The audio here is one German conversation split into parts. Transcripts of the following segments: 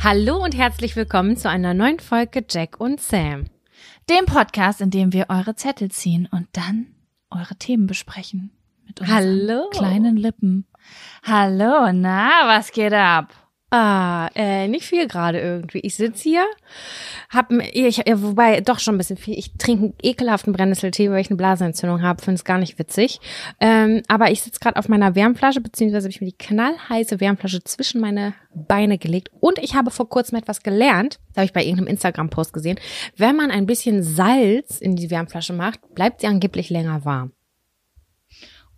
Hallo und herzlich willkommen zu einer neuen Folge Jack und Sam. Dem Podcast, in dem wir eure Zettel ziehen und dann eure Themen besprechen. Mit unseren Hallo. kleinen Lippen. Hallo, na, was geht ab? Ah, äh, nicht viel gerade irgendwie. Ich sitz hier, hab, ich, wobei doch schon ein bisschen viel. Ich trinke einen ekelhaften Brennnesseltee, weil ich eine Blasenentzündung habe. Finde es gar nicht witzig. Ähm, aber ich sitz gerade auf meiner Wärmflasche, beziehungsweise habe ich mir die knallheiße Wärmflasche zwischen meine Beine gelegt. Und ich habe vor kurzem etwas gelernt. Da habe ich bei irgendeinem Instagram-Post gesehen. Wenn man ein bisschen Salz in die Wärmflasche macht, bleibt sie angeblich länger warm.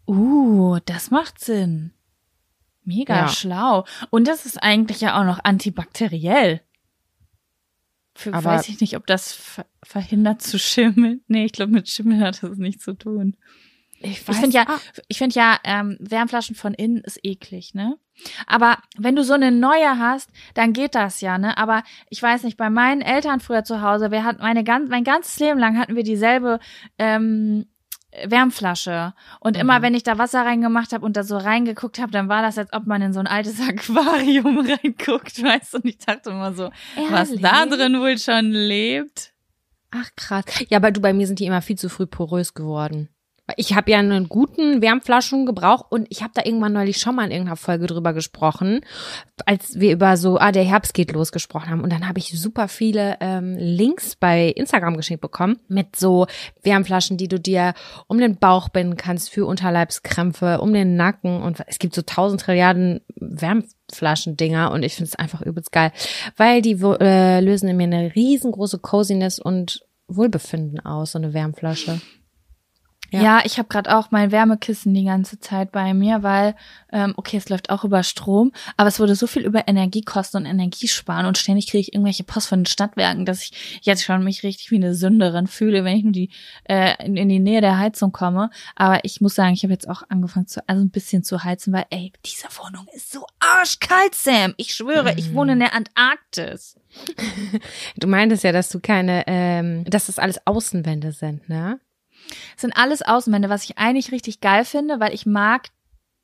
Uh, das macht Sinn. Mega Ja. schlau. Und das ist eigentlich ja auch noch antibakteriell. Für, Aber- weiß ich nicht, ob das ver verhindert zu schimmeln. Nee, ich glaube, mit Schimmel hat das nichts zu tun. Ich Ich finde ja, Ah, ich finde ja, ähm, Wärmflaschen von innen ist eklig, ne? Aber wenn du so eine neue hast, dann geht das ja, ne? Aber ich weiß nicht, bei meinen Eltern früher zu Hause, wir hatten meine ganz, mein ganzes Leben lang hatten wir dieselbe ähm, Wärmflasche. Und immer Mhm. wenn ich da Wasser reingemacht habe und da so reingeguckt habe, dann war das, als ob man in so ein altes Aquarium reinguckt, weißt du? Und ich dachte immer so, was da Ehrlich? drin wohl schon lebt. Ach krass. Ja, aber du, bei mir sind die immer viel zu früh porös geworden. Ich habe ja einen guten Wärmflaschengebrauch und ich habe da irgendwann neulich schon mal in irgendeiner Folge drüber gesprochen, als wir über so, ah, der Herbst geht los gesprochen haben. Und dann habe ich super viele ähm, Links bei Instagram geschenkt bekommen mit so Wärmflaschen, die du dir um den Bauch binden kannst für Unterleibskrämpfe, um den Nacken. Und es gibt so tausend Trilliarden Wärmflaschendinger und ich finde es einfach übelst geil, weil die äh, lösen in mir eine riesengroße Coziness und Wohlbefinden aus, so eine Wärmflasche. Ja, Ja. ich habe gerade auch mein Wärmekissen die ganze Zeit bei mir, weil, ähm, okay, es läuft auch über Strom, aber es wurde so viel über Energiekosten und Energiesparen und ständig kriege ich irgendwelche Post von den Stadtwerken, dass ich jetzt schon mich richtig wie eine Sünderin fühle, wenn ich nur die äh, in, in die Nähe der Heizung komme. Aber ich muss sagen, ich habe jetzt auch angefangen zu, also ein bisschen zu heizen, weil, ey, diese Wohnung ist so arschkalt, Sam. Ich schwöre, ich wohne in der Antarktis. Du meintest ja, dass du keine, ähm, dass das alles Außenwände sind, ne? Sind alles Außenwände, was ich eigentlich richtig geil finde, weil ich mag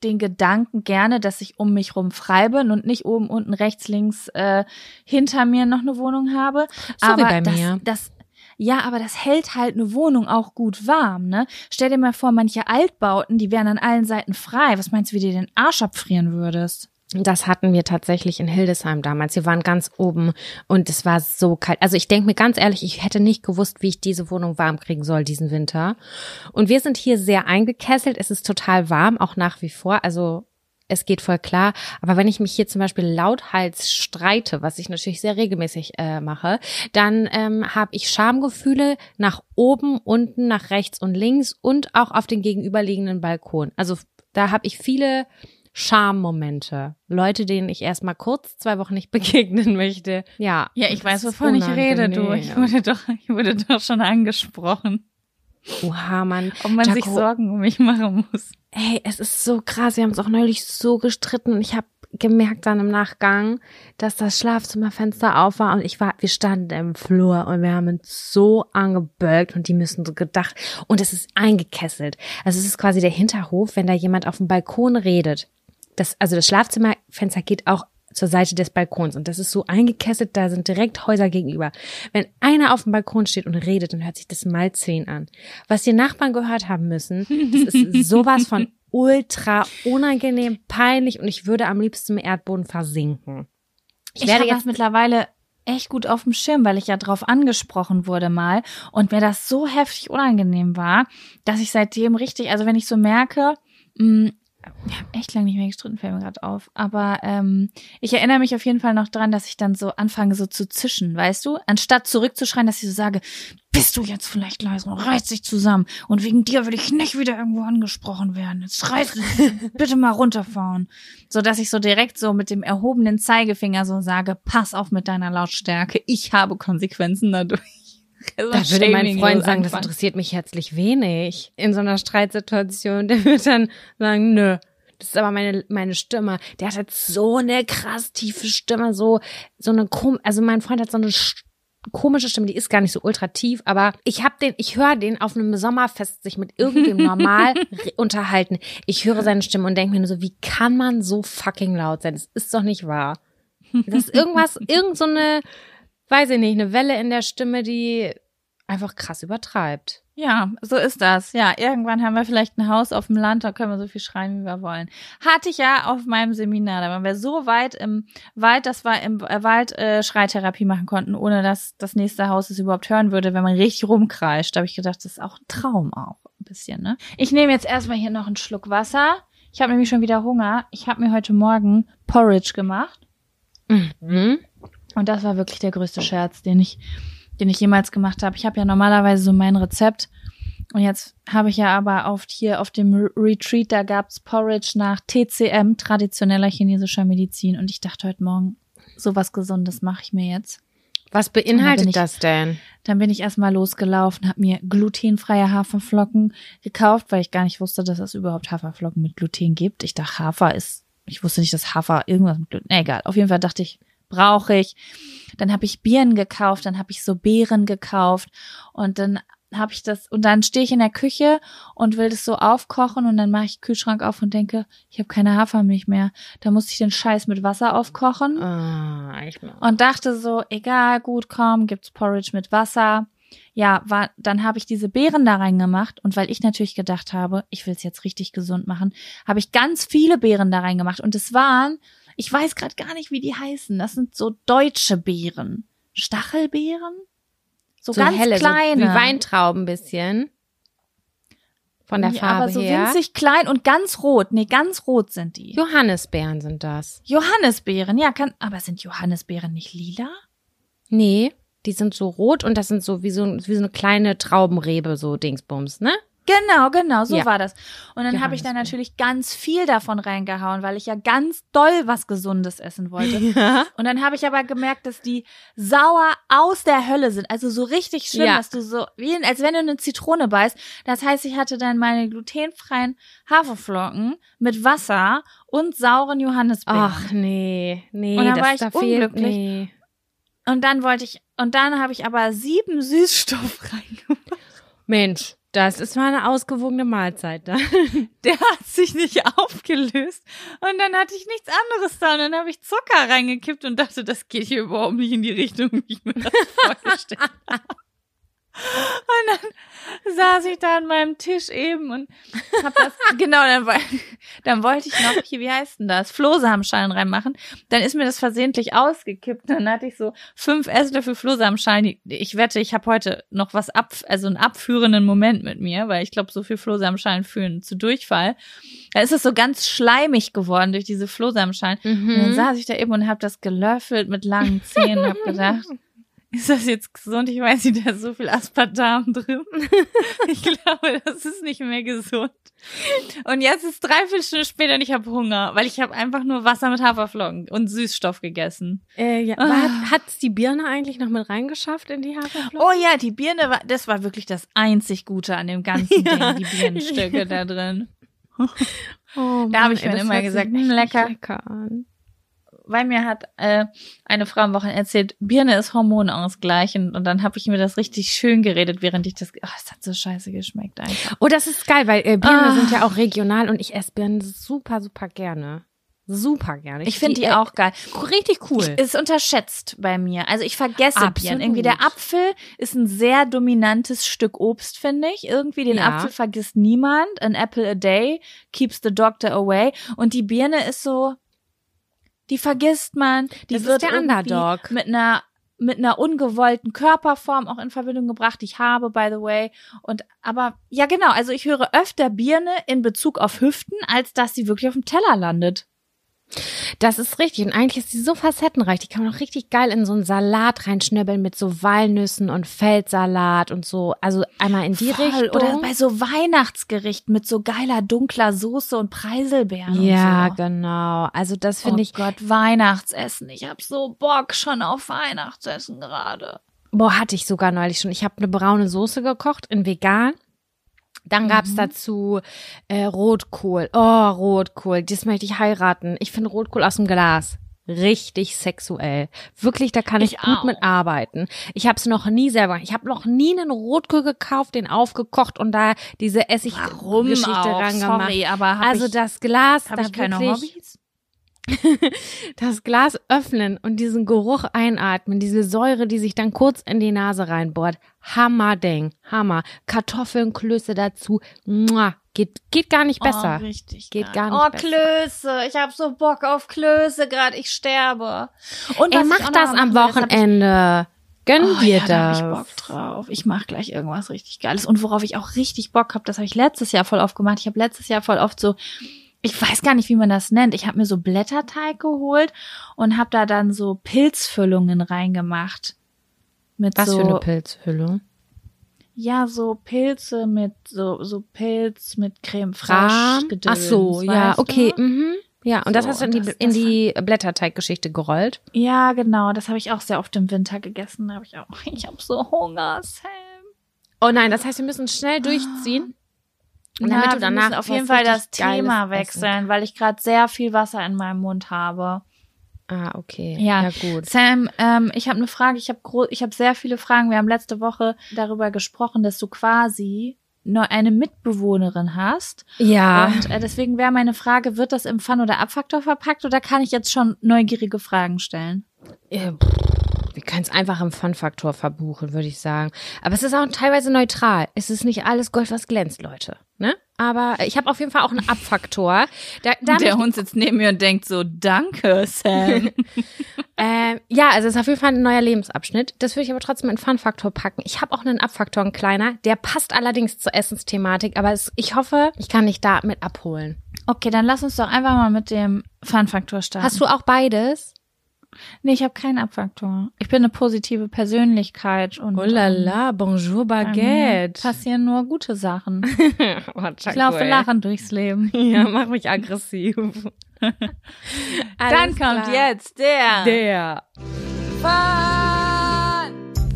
den Gedanken gerne, dass ich um mich rum frei bin und nicht oben, unten, rechts, links äh, hinter mir noch eine Wohnung habe. So wie aber bei das, mir. Das, ja, aber das hält halt eine Wohnung auch gut warm, ne? Stell dir mal vor, manche Altbauten, die wären an allen Seiten frei. Was meinst du, wie du dir den Arsch abfrieren würdest? Das hatten wir tatsächlich in Hildesheim damals. Wir waren ganz oben und es war so kalt. Also ich denke mir ganz ehrlich, ich hätte nicht gewusst, wie ich diese Wohnung warm kriegen soll diesen Winter. Und wir sind hier sehr eingekesselt. Es ist total warm, auch nach wie vor. Also es geht voll klar. Aber wenn ich mich hier zum Beispiel lauthals streite, was ich natürlich sehr regelmäßig äh, mache, dann ähm, habe ich Schamgefühle nach oben, unten, nach rechts und links und auch auf den gegenüberliegenden Balkon. Also da habe ich viele Schammomente. Leute, denen ich erstmal kurz zwei Wochen nicht begegnen möchte. Ja. Ja, ich weiß, wovon ich rede, du. Ich wurde doch, ich wurde doch schon angesprochen. Oha, Mann. Ob man Jaco, sich Sorgen um mich machen muss. Ey, es ist so krass. Wir haben es auch neulich so gestritten und ich habe gemerkt dann im Nachgang, dass das Schlafzimmerfenster auf war und ich war, wir standen im Flur und wir haben uns so angebölkt und die müssen so gedacht und es ist eingekesselt. Also es ist quasi der Hinterhof, wenn da jemand auf dem Balkon redet das, also das Schlafzimmerfenster geht auch zur Seite des Balkons und das ist so eingekesselt, da sind direkt Häuser gegenüber. Wenn einer auf dem Balkon steht und redet, dann hört sich das mal zehn an. Was die Nachbarn gehört haben müssen, das ist sowas von ultra unangenehm, peinlich und ich würde am liebsten im Erdboden versinken. Ich, ich werde jetzt mittlerweile echt gut auf dem Schirm, weil ich ja drauf angesprochen wurde mal und mir das so heftig unangenehm war, dass ich seitdem richtig, also wenn ich so merke, mh, wir haben echt lange nicht mehr gestritten, fällt mir gerade auf. Aber ähm, ich erinnere mich auf jeden Fall noch dran, dass ich dann so anfange so zu zischen, weißt du? Anstatt zurückzuschreien, dass ich so sage, bist du jetzt vielleicht leise und reiß dich zusammen. Und wegen dir will ich nicht wieder irgendwo angesprochen werden. Jetzt reiß dich, bitte mal runterfahren. So dass ich so direkt so mit dem erhobenen Zeigefinger so sage, pass auf mit deiner Lautstärke. Ich habe Konsequenzen dadurch. Da würde mein Freund sagen, das interessiert mich herzlich wenig in so einer Streitsituation. Der wird dann sagen, nö, das ist aber meine, meine Stimme. Der hat halt so eine krass tiefe Stimme, so, so eine, also mein Freund hat so eine komische Stimme, die ist gar nicht so ultra tief, aber ich habe den, ich höre den auf einem Sommerfest sich mit irgendwem normal unterhalten. Ich höre seine Stimme und denke mir nur so, wie kann man so fucking laut sein? Das ist doch nicht wahr. Das ist irgendwas, irgend so eine, weiß ich nicht, eine Welle in der Stimme, die einfach krass übertreibt. Ja, so ist das. Ja, irgendwann haben wir vielleicht ein Haus auf dem Land, da können wir so viel schreien, wie wir wollen. Hatte ich ja auf meinem Seminar, da waren wir so weit im Wald, dass wir im Wald äh, Schreitherapie machen konnten, ohne dass das nächste Haus es überhaupt hören würde, wenn man richtig rumkreischt. Da habe ich gedacht, das ist auch ein Traum auch ein bisschen, ne? Ich nehme jetzt erstmal hier noch einen Schluck Wasser. Ich habe nämlich schon wieder Hunger. Ich habe mir heute Morgen Porridge gemacht. Mhm. Und das war wirklich der größte Scherz, den ich, den ich jemals gemacht habe. Ich habe ja normalerweise so mein Rezept. Und jetzt habe ich ja aber oft hier auf dem Retreat, da gab's Porridge nach TCM, traditioneller chinesischer Medizin. Und ich dachte heute Morgen, sowas Gesundes mache ich mir jetzt. Was beinhaltet ich, das denn? Dann bin ich erstmal losgelaufen, habe mir glutenfreie Haferflocken gekauft, weil ich gar nicht wusste, dass es überhaupt Haferflocken mit Gluten gibt. Ich dachte, Hafer ist, ich wusste nicht, dass Hafer irgendwas mit Gluten, egal. Auf jeden Fall dachte ich, brauche ich. Dann habe ich Birnen gekauft, dann habe ich so Beeren gekauft und dann habe ich das und dann stehe ich in der Küche und will das so aufkochen und dann mache ich den Kühlschrank auf und denke, ich habe keine Hafermilch mehr. Da muss ich den Scheiß mit Wasser aufkochen oh, und dachte so, egal, gut, komm, gibt's Porridge mit Wasser. Ja, war, dann habe ich diese Beeren da reingemacht und weil ich natürlich gedacht habe, ich will es jetzt richtig gesund machen, habe ich ganz viele Beeren da reingemacht und es waren ich weiß gerade gar nicht, wie die heißen. Das sind so deutsche Beeren. Stachelbeeren? So, so ganz helle, kleine. So wie Weintrauben bisschen. Von der ja, Farbe aber so her. winzig klein und ganz rot. Nee, ganz rot sind die. Johannisbeeren sind das. Johannisbeeren, ja, kann, aber sind Johannisbeeren nicht lila? Nee, die sind so rot und das sind so wie so, wie so eine kleine Traubenrebe, so Dingsbums, ne? Genau, genau, so ja. war das. Und dann habe ich da natürlich ganz viel davon reingehauen, weil ich ja ganz doll was Gesundes essen wollte. Ja. Und dann habe ich aber gemerkt, dass die sauer aus der Hölle sind. Also so richtig schlimm, ja. dass du so, wie, als wenn du eine Zitrone beißt. Das heißt, ich hatte dann meine glutenfreien Haferflocken mit Wasser und sauren Johannisbeeren. Ach nee, nee, und dann war ich da unglücklich. Fehlt, nee. Und dann wollte ich, und dann habe ich aber sieben Süßstoff reingemacht. Mensch, das ist mal eine ausgewogene Mahlzeit da. Der hat sich nicht aufgelöst. Und dann hatte ich nichts anderes da. Und dann habe ich Zucker reingekippt und dachte, das geht hier überhaupt nicht in die Richtung, wie ich mir das vorgestellt habe. Und dann saß ich da an meinem Tisch eben und hab das, genau, dann, dann wollte ich noch, hier, wie heißt denn das, Flohsamenschalen reinmachen. Dann ist mir das versehentlich ausgekippt. Dann hatte ich so fünf Esslöffel Flohsamenschalen. Ich wette, ich habe heute noch was ab, also einen abführenden Moment mit mir, weil ich glaube, so viel Flohsamenschalen führen zu Durchfall. Da ist es so ganz schleimig geworden durch diese Flohsamenschalen. Und dann Mhm. saß ich da eben und habe das gelöffelt mit langen Zähnen und habe gedacht, ist das jetzt gesund? Ich weiß nicht, da ist so viel Aspartam drin. Ich glaube, das ist nicht mehr gesund. Und jetzt ist dreiviertel Stunde später und ich habe Hunger, weil ich habe einfach nur Wasser mit Haferflocken und Süßstoff gegessen. Äh, ja. Ah. Hat hat's die Birne eigentlich noch mit reingeschafft in die Haferflocken? Oh ja, die Birne war, das war wirklich das einzig Gute an dem ganzen Ja. Ding, die Birnenstücke da drin. Oh, Da hab ich mir immer gesagt, hm, lecker. lecker an. Weil mir hat äh, eine Frau am Wochenende erzählt, Birne ist hormonausgleichend und dann habe ich mir das richtig schön geredet, während ich das, ach, es hat so scheiße geschmeckt einfach. Oh, das ist geil, weil äh, Birnen Ah. sind ja auch regional und ich esse Birnen super, super gerne. Super gerne. Ich finde die äh, auch geil. richtig cool. Ist unterschätzt bei mir. Also ich vergesse Absolut. Birnen. Irgendwie der Apfel ist ein sehr dominantes Stück Obst, finde ich. Irgendwie den Ja. Apfel vergisst niemand. An apple a day keeps the doctor away. Und die Birne ist so, die vergisst man. Die Das ist wird der Underdog. mit einer mit einer ungewollten Körperform auch in Verbindung gebracht, ich habe, by the way. Und aber ja genau, also ich höre öfter Birne in Bezug auf Hüften, als dass sie wirklich auf dem Teller landet. Das ist richtig. Und eigentlich ist die so facettenreich. Die kann man auch richtig geil in so einen Salat reinschnibbeln mit so Walnüssen und Feldsalat und so. Also einmal in die Voll. Richtung. Oder bei so Weihnachtsgerichten mit so geiler dunkler Soße und Preiselbeeren. ja, und so. genau. Also das finde oh ich. Gott, Weihnachtsessen. Ich hab so Bock schon auf Weihnachtsessen gerade. Boah, hatte ich sogar neulich schon. Ich habe eine braune Soße gekocht in vegan. Dann gab's Mhm. dazu äh, Rotkohl. Oh, Rotkohl. Das möchte ich heiraten. Ich finde Rotkohl aus dem Glas richtig sexuell. Wirklich, da kann ich, Ich gut auch. mit arbeiten. Ich habe es noch nie selber. Ich habe noch nie einen Rotkohl gekauft, den aufgekocht und da diese Essig-Geschichte auch? ran gemacht. Sorry, aber Also das Glas, da ich keine wirklich, Hobbys? das Glas öffnen und diesen Geruch einatmen, diese Säure, die sich dann kurz in die Nase reinbohrt. Hammerding, Hammer. Kartoffeln, Klöße dazu. Mua. Geht, geht gar nicht besser. Oh, richtig. Geht gar nicht Oh, besser. Klöße. Ich hab so Bock auf Klöße gerade. Ich sterbe. Und Er macht das am Wochenende. Gönn Oh, dir ja, da das. hab ich Bock drauf. Ich mache gleich irgendwas richtig Geiles. Und worauf ich auch richtig Bock habe, das habe ich letztes Jahr voll oft gemacht. Ich habe letztes Jahr voll oft so, ich weiß gar nicht, wie man das nennt. Ich habe mir so Blätterteig geholt und habe da dann so Pilzfüllungen reingemacht. Mit Was so, für eine Pilzhülle? ja, so Pilze mit so so Pilz mit Creme fraiche. Ach so, ja, du? okay. Mhm. Ja, und das So, hast du in die, das- in das die Blätterteiggeschichte gerollt. Ja, genau. Das habe ich auch sehr oft im Winter gegessen. Da habe ich auch. Ich habe so Hunger, Sam. Oh nein, das heißt, wir müssen schnell durchziehen. Und Na, damit du wir danach auf jeden Fall das Thema wechseln, weil ich gerade sehr viel Wasser in meinem Mund habe. Ah, okay. Ja. ja gut. Sam, ähm, ich habe eine Frage. Ich habe ich habe sehr viele Fragen. Wir haben letzte Woche darüber gesprochen, dass du quasi nur eine Mitbewohnerin hast. Ja. Und äh, deswegen wäre meine Frage, wird das im Fun- oder Abfaktor verpackt oder kann ich jetzt schon neugierige Fragen stellen? Äh, pff, Wir können es einfach im Fun-Faktor verbuchen, würde ich sagen. Aber es ist auch teilweise neutral. Es ist nicht alles Gold, was glänzt, Leute. Ne? Aber ich habe auf jeden Fall auch einen Abfaktor. Da, da Der Hund sitzt neben mir und denkt so, danke, Sam. Ähm, ja, also es ist auf jeden Fall ein neuer Lebensabschnitt. Das würde ich aber trotzdem in Fun-Faktor packen. Ich habe auch einen Abfaktor, ein kleiner. Der passt allerdings zur Essensthematik, aber es, ich hoffe, ich kann dich da mit abholen. okay, dann lass uns doch einfach mal mit dem Fun-Faktor starten. Hast du auch beides? Nee, ich habe keinen Abfaktor. Ich bin eine positive Persönlichkeit und Oh la la, bonjour baguette. passieren nur gute Sachen. oh, Ich laufe lachend durchs Leben. Ja, mach mich aggressiv. Dann kommt klar. jetzt der, der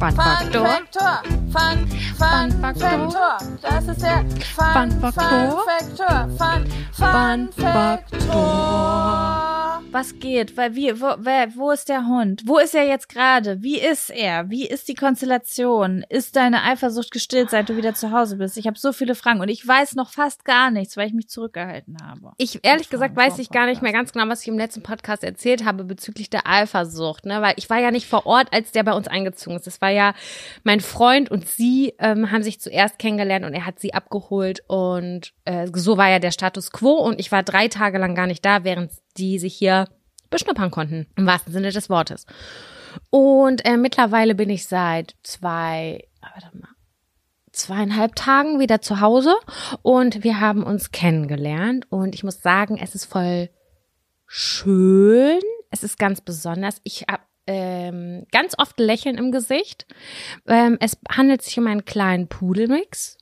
Fun. Faktor. Fun, Fun, Fun Faktor. Das ist der Fun, Fun Faktor. Fun, Fun Faktor. Was geht? Weil wie, wo, wer, wo ist der Hund? Wo ist er jetzt gerade? Wie ist er? Wie ist die Konstellation? Ist deine Eifersucht gestillt, seit du wieder zu Hause bist? Ich habe so viele Fragen und ich weiß noch fast gar nichts, weil ich mich zurückgehalten habe. Ich ehrlich gesagt weiß ich gar nicht mehr ganz genau, was ich im letzten Podcast erzählt habe bezüglich der Eifersucht, ne? Weil ich war ja nicht vor Ort, als der bei uns eingezogen ist. Das war ja mein Freund und sie ähm, haben sich zuerst kennengelernt und er hat sie abgeholt und äh, so war ja der Status quo und ich war drei Tage lang gar nicht da, während die sich hier beschnuppern konnten, im wahrsten Sinne des Wortes. Und äh, mittlerweile bin ich seit zwei, warte mal, zweieinhalb Tagen wieder zu Hause und wir haben uns kennengelernt und ich muss sagen, es ist voll schön. Es ist ganz besonders. Ich habe ähm, ganz oft Lächeln im Gesicht. Ähm, es handelt sich um einen kleinen Pudelmix.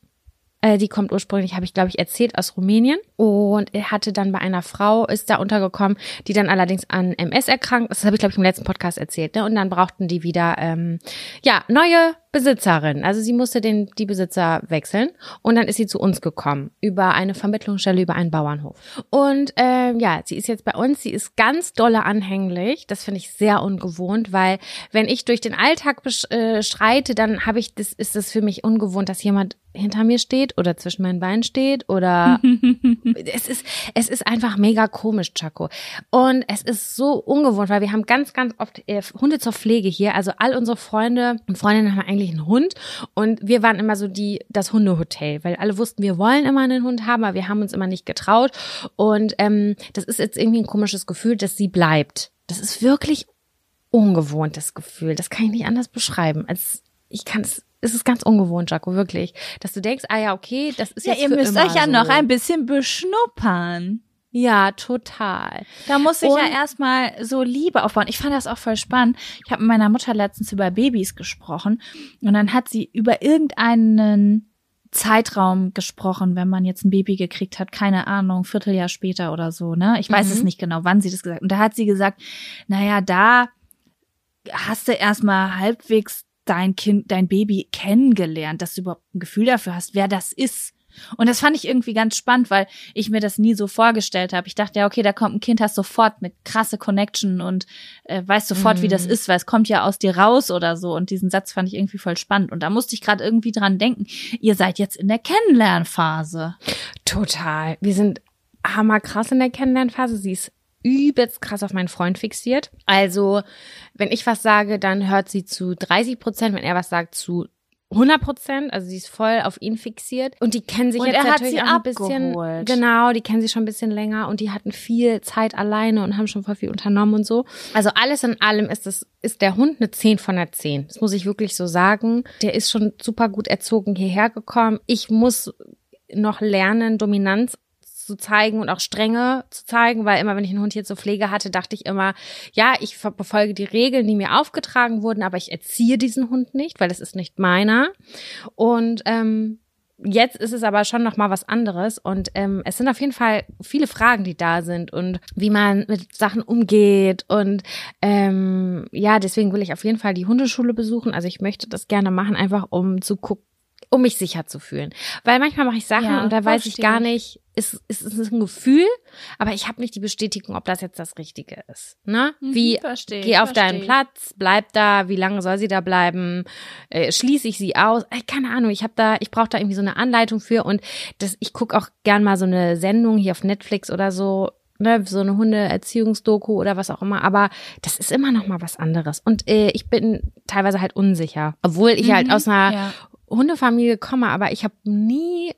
Äh, die kommt ursprünglich, habe ich glaube ich erzählt, aus Rumänien. Und er hatte dann bei einer Frau, ist da untergekommen, die dann allerdings an MS erkrankt ist. Das habe ich glaube ich im letzten Podcast erzählt. Ne? Und dann brauchten die wieder, ähm, ja, neue Besitzerin. Also sie musste den, die Besitzer wechseln und dann ist sie zu uns gekommen über eine Vermittlungsstelle, über einen Bauernhof. Und ähm, ja, sie ist jetzt bei uns. Sie ist ganz dolle anhänglich. Das finde ich sehr ungewohnt, weil wenn ich durch den Alltag äh, schreite, dann habe ich das ist das für mich ungewohnt, dass jemand hinter mir steht oder zwischen meinen Beinen steht oder es ist es ist einfach mega komisch, Chaco. Und es ist so ungewohnt, weil wir haben ganz ganz oft äh, Hunde zur Pflege hier. Also all unsere Freunde und Freundinnen haben eigentlich einen Hund und wir waren immer so die das Hundehotel, weil alle wussten, wir wollen immer einen Hund haben, aber wir haben uns immer nicht getraut und ähm, das ist jetzt irgendwie ein komisches Gefühl, dass sie bleibt. Das ist wirklich ungewohntes Gefühl. Das kann ich nicht anders beschreiben. Als ich kann es es ist ganz ungewohnt, Jaco, wirklich. Dass du denkst, ah ja, okay, das ist ja, jetzt ihr müsst euch ja so. noch ein bisschen beschnuppern. Ja, total. Da muss ich Und- ja erstmal so Liebe aufbauen. Ich fand das auch voll spannend. Ich habe mit meiner Mutter letztens über Babys gesprochen und dann hat sie über irgendeinen Zeitraum gesprochen, wenn man jetzt ein Baby gekriegt hat, keine Ahnung, Vierteljahr später oder so, ne? Ich weiß Mhm. es nicht genau, wann sie das gesagt hat. Und da hat sie gesagt, naja, da hast du erstmal halbwegs dein Kind, dein Baby kennengelernt, dass du überhaupt ein Gefühl dafür hast, wer das ist. Und das fand ich irgendwie ganz spannend, weil ich mir das nie so vorgestellt habe. Ich dachte ja, okay, da kommt ein Kind, hast sofort eine krasse Connection und äh, weißt sofort, wie das Mhm. ist, weil es kommt ja aus dir raus oder so. Und diesen Satz fand ich irgendwie voll spannend. Und da musste ich gerade irgendwie dran denken, ihr seid jetzt in der Kennenlernphase. Total. Wir sind hammerkrass in der Kennenlernphase. Sie ist übelst krass auf meinen Freund fixiert. Also, wenn ich was sage, dann hört sie zu 30 Prozent, wenn er was sagt, zu 100 Prozent. Also sie ist voll auf ihn fixiert. Und die kennen sich Und jetzt er hat natürlich sie auch ein bisschen. Genau, die kennen sich schon ein bisschen länger und die hatten viel Zeit alleine und haben schon voll viel unternommen und so. Also alles in allem ist es, ist der Hund eine 10 von der 10. Das muss ich wirklich so sagen. Der ist schon super gut erzogen hierher gekommen. Ich muss noch lernen, Dominanz zu zeigen und auch Strenge zu zeigen, weil immer, wenn ich einen Hund hier zur Pflege hatte, dachte ich immer, ja, ich befolge die Regeln, die mir aufgetragen wurden, aber ich erziehe diesen Hund nicht, weil das ist nicht meiner. Und ähm, jetzt ist es aber schon noch mal was anderes und ähm, es sind auf jeden Fall viele Fragen, die da sind und wie man mit Sachen umgeht und ähm, ja, deswegen will ich auf jeden Fall die Hundeschule besuchen. Also ich möchte das gerne machen, einfach um zu gucken, um mich sicher zu fühlen. Weil manchmal mache ich Sachen Ja, und da weiß ich gar ich. nicht, ist, ist, ist es ein Gefühl, aber ich habe nicht die Bestätigung, ob das jetzt das Richtige ist. Ne? Wie Mhm, verstehe, geh auf deinen verstehe. Platz, bleib da, wie lange soll sie da bleiben? Äh, schließe ich sie aus? Äh, keine Ahnung, ich habe da, ich brauche da irgendwie so eine Anleitung für und das, ich gucke auch gern mal so eine Sendung hier auf Netflix oder so. Ne, so eine Hundeerziehungsdoku oder was auch immer, aber das ist immer noch mal was anderes. Und äh, ich bin teilweise halt unsicher, obwohl ich halt Mhm, aus einer ja. Hundefamilie komme, aber ich habe nie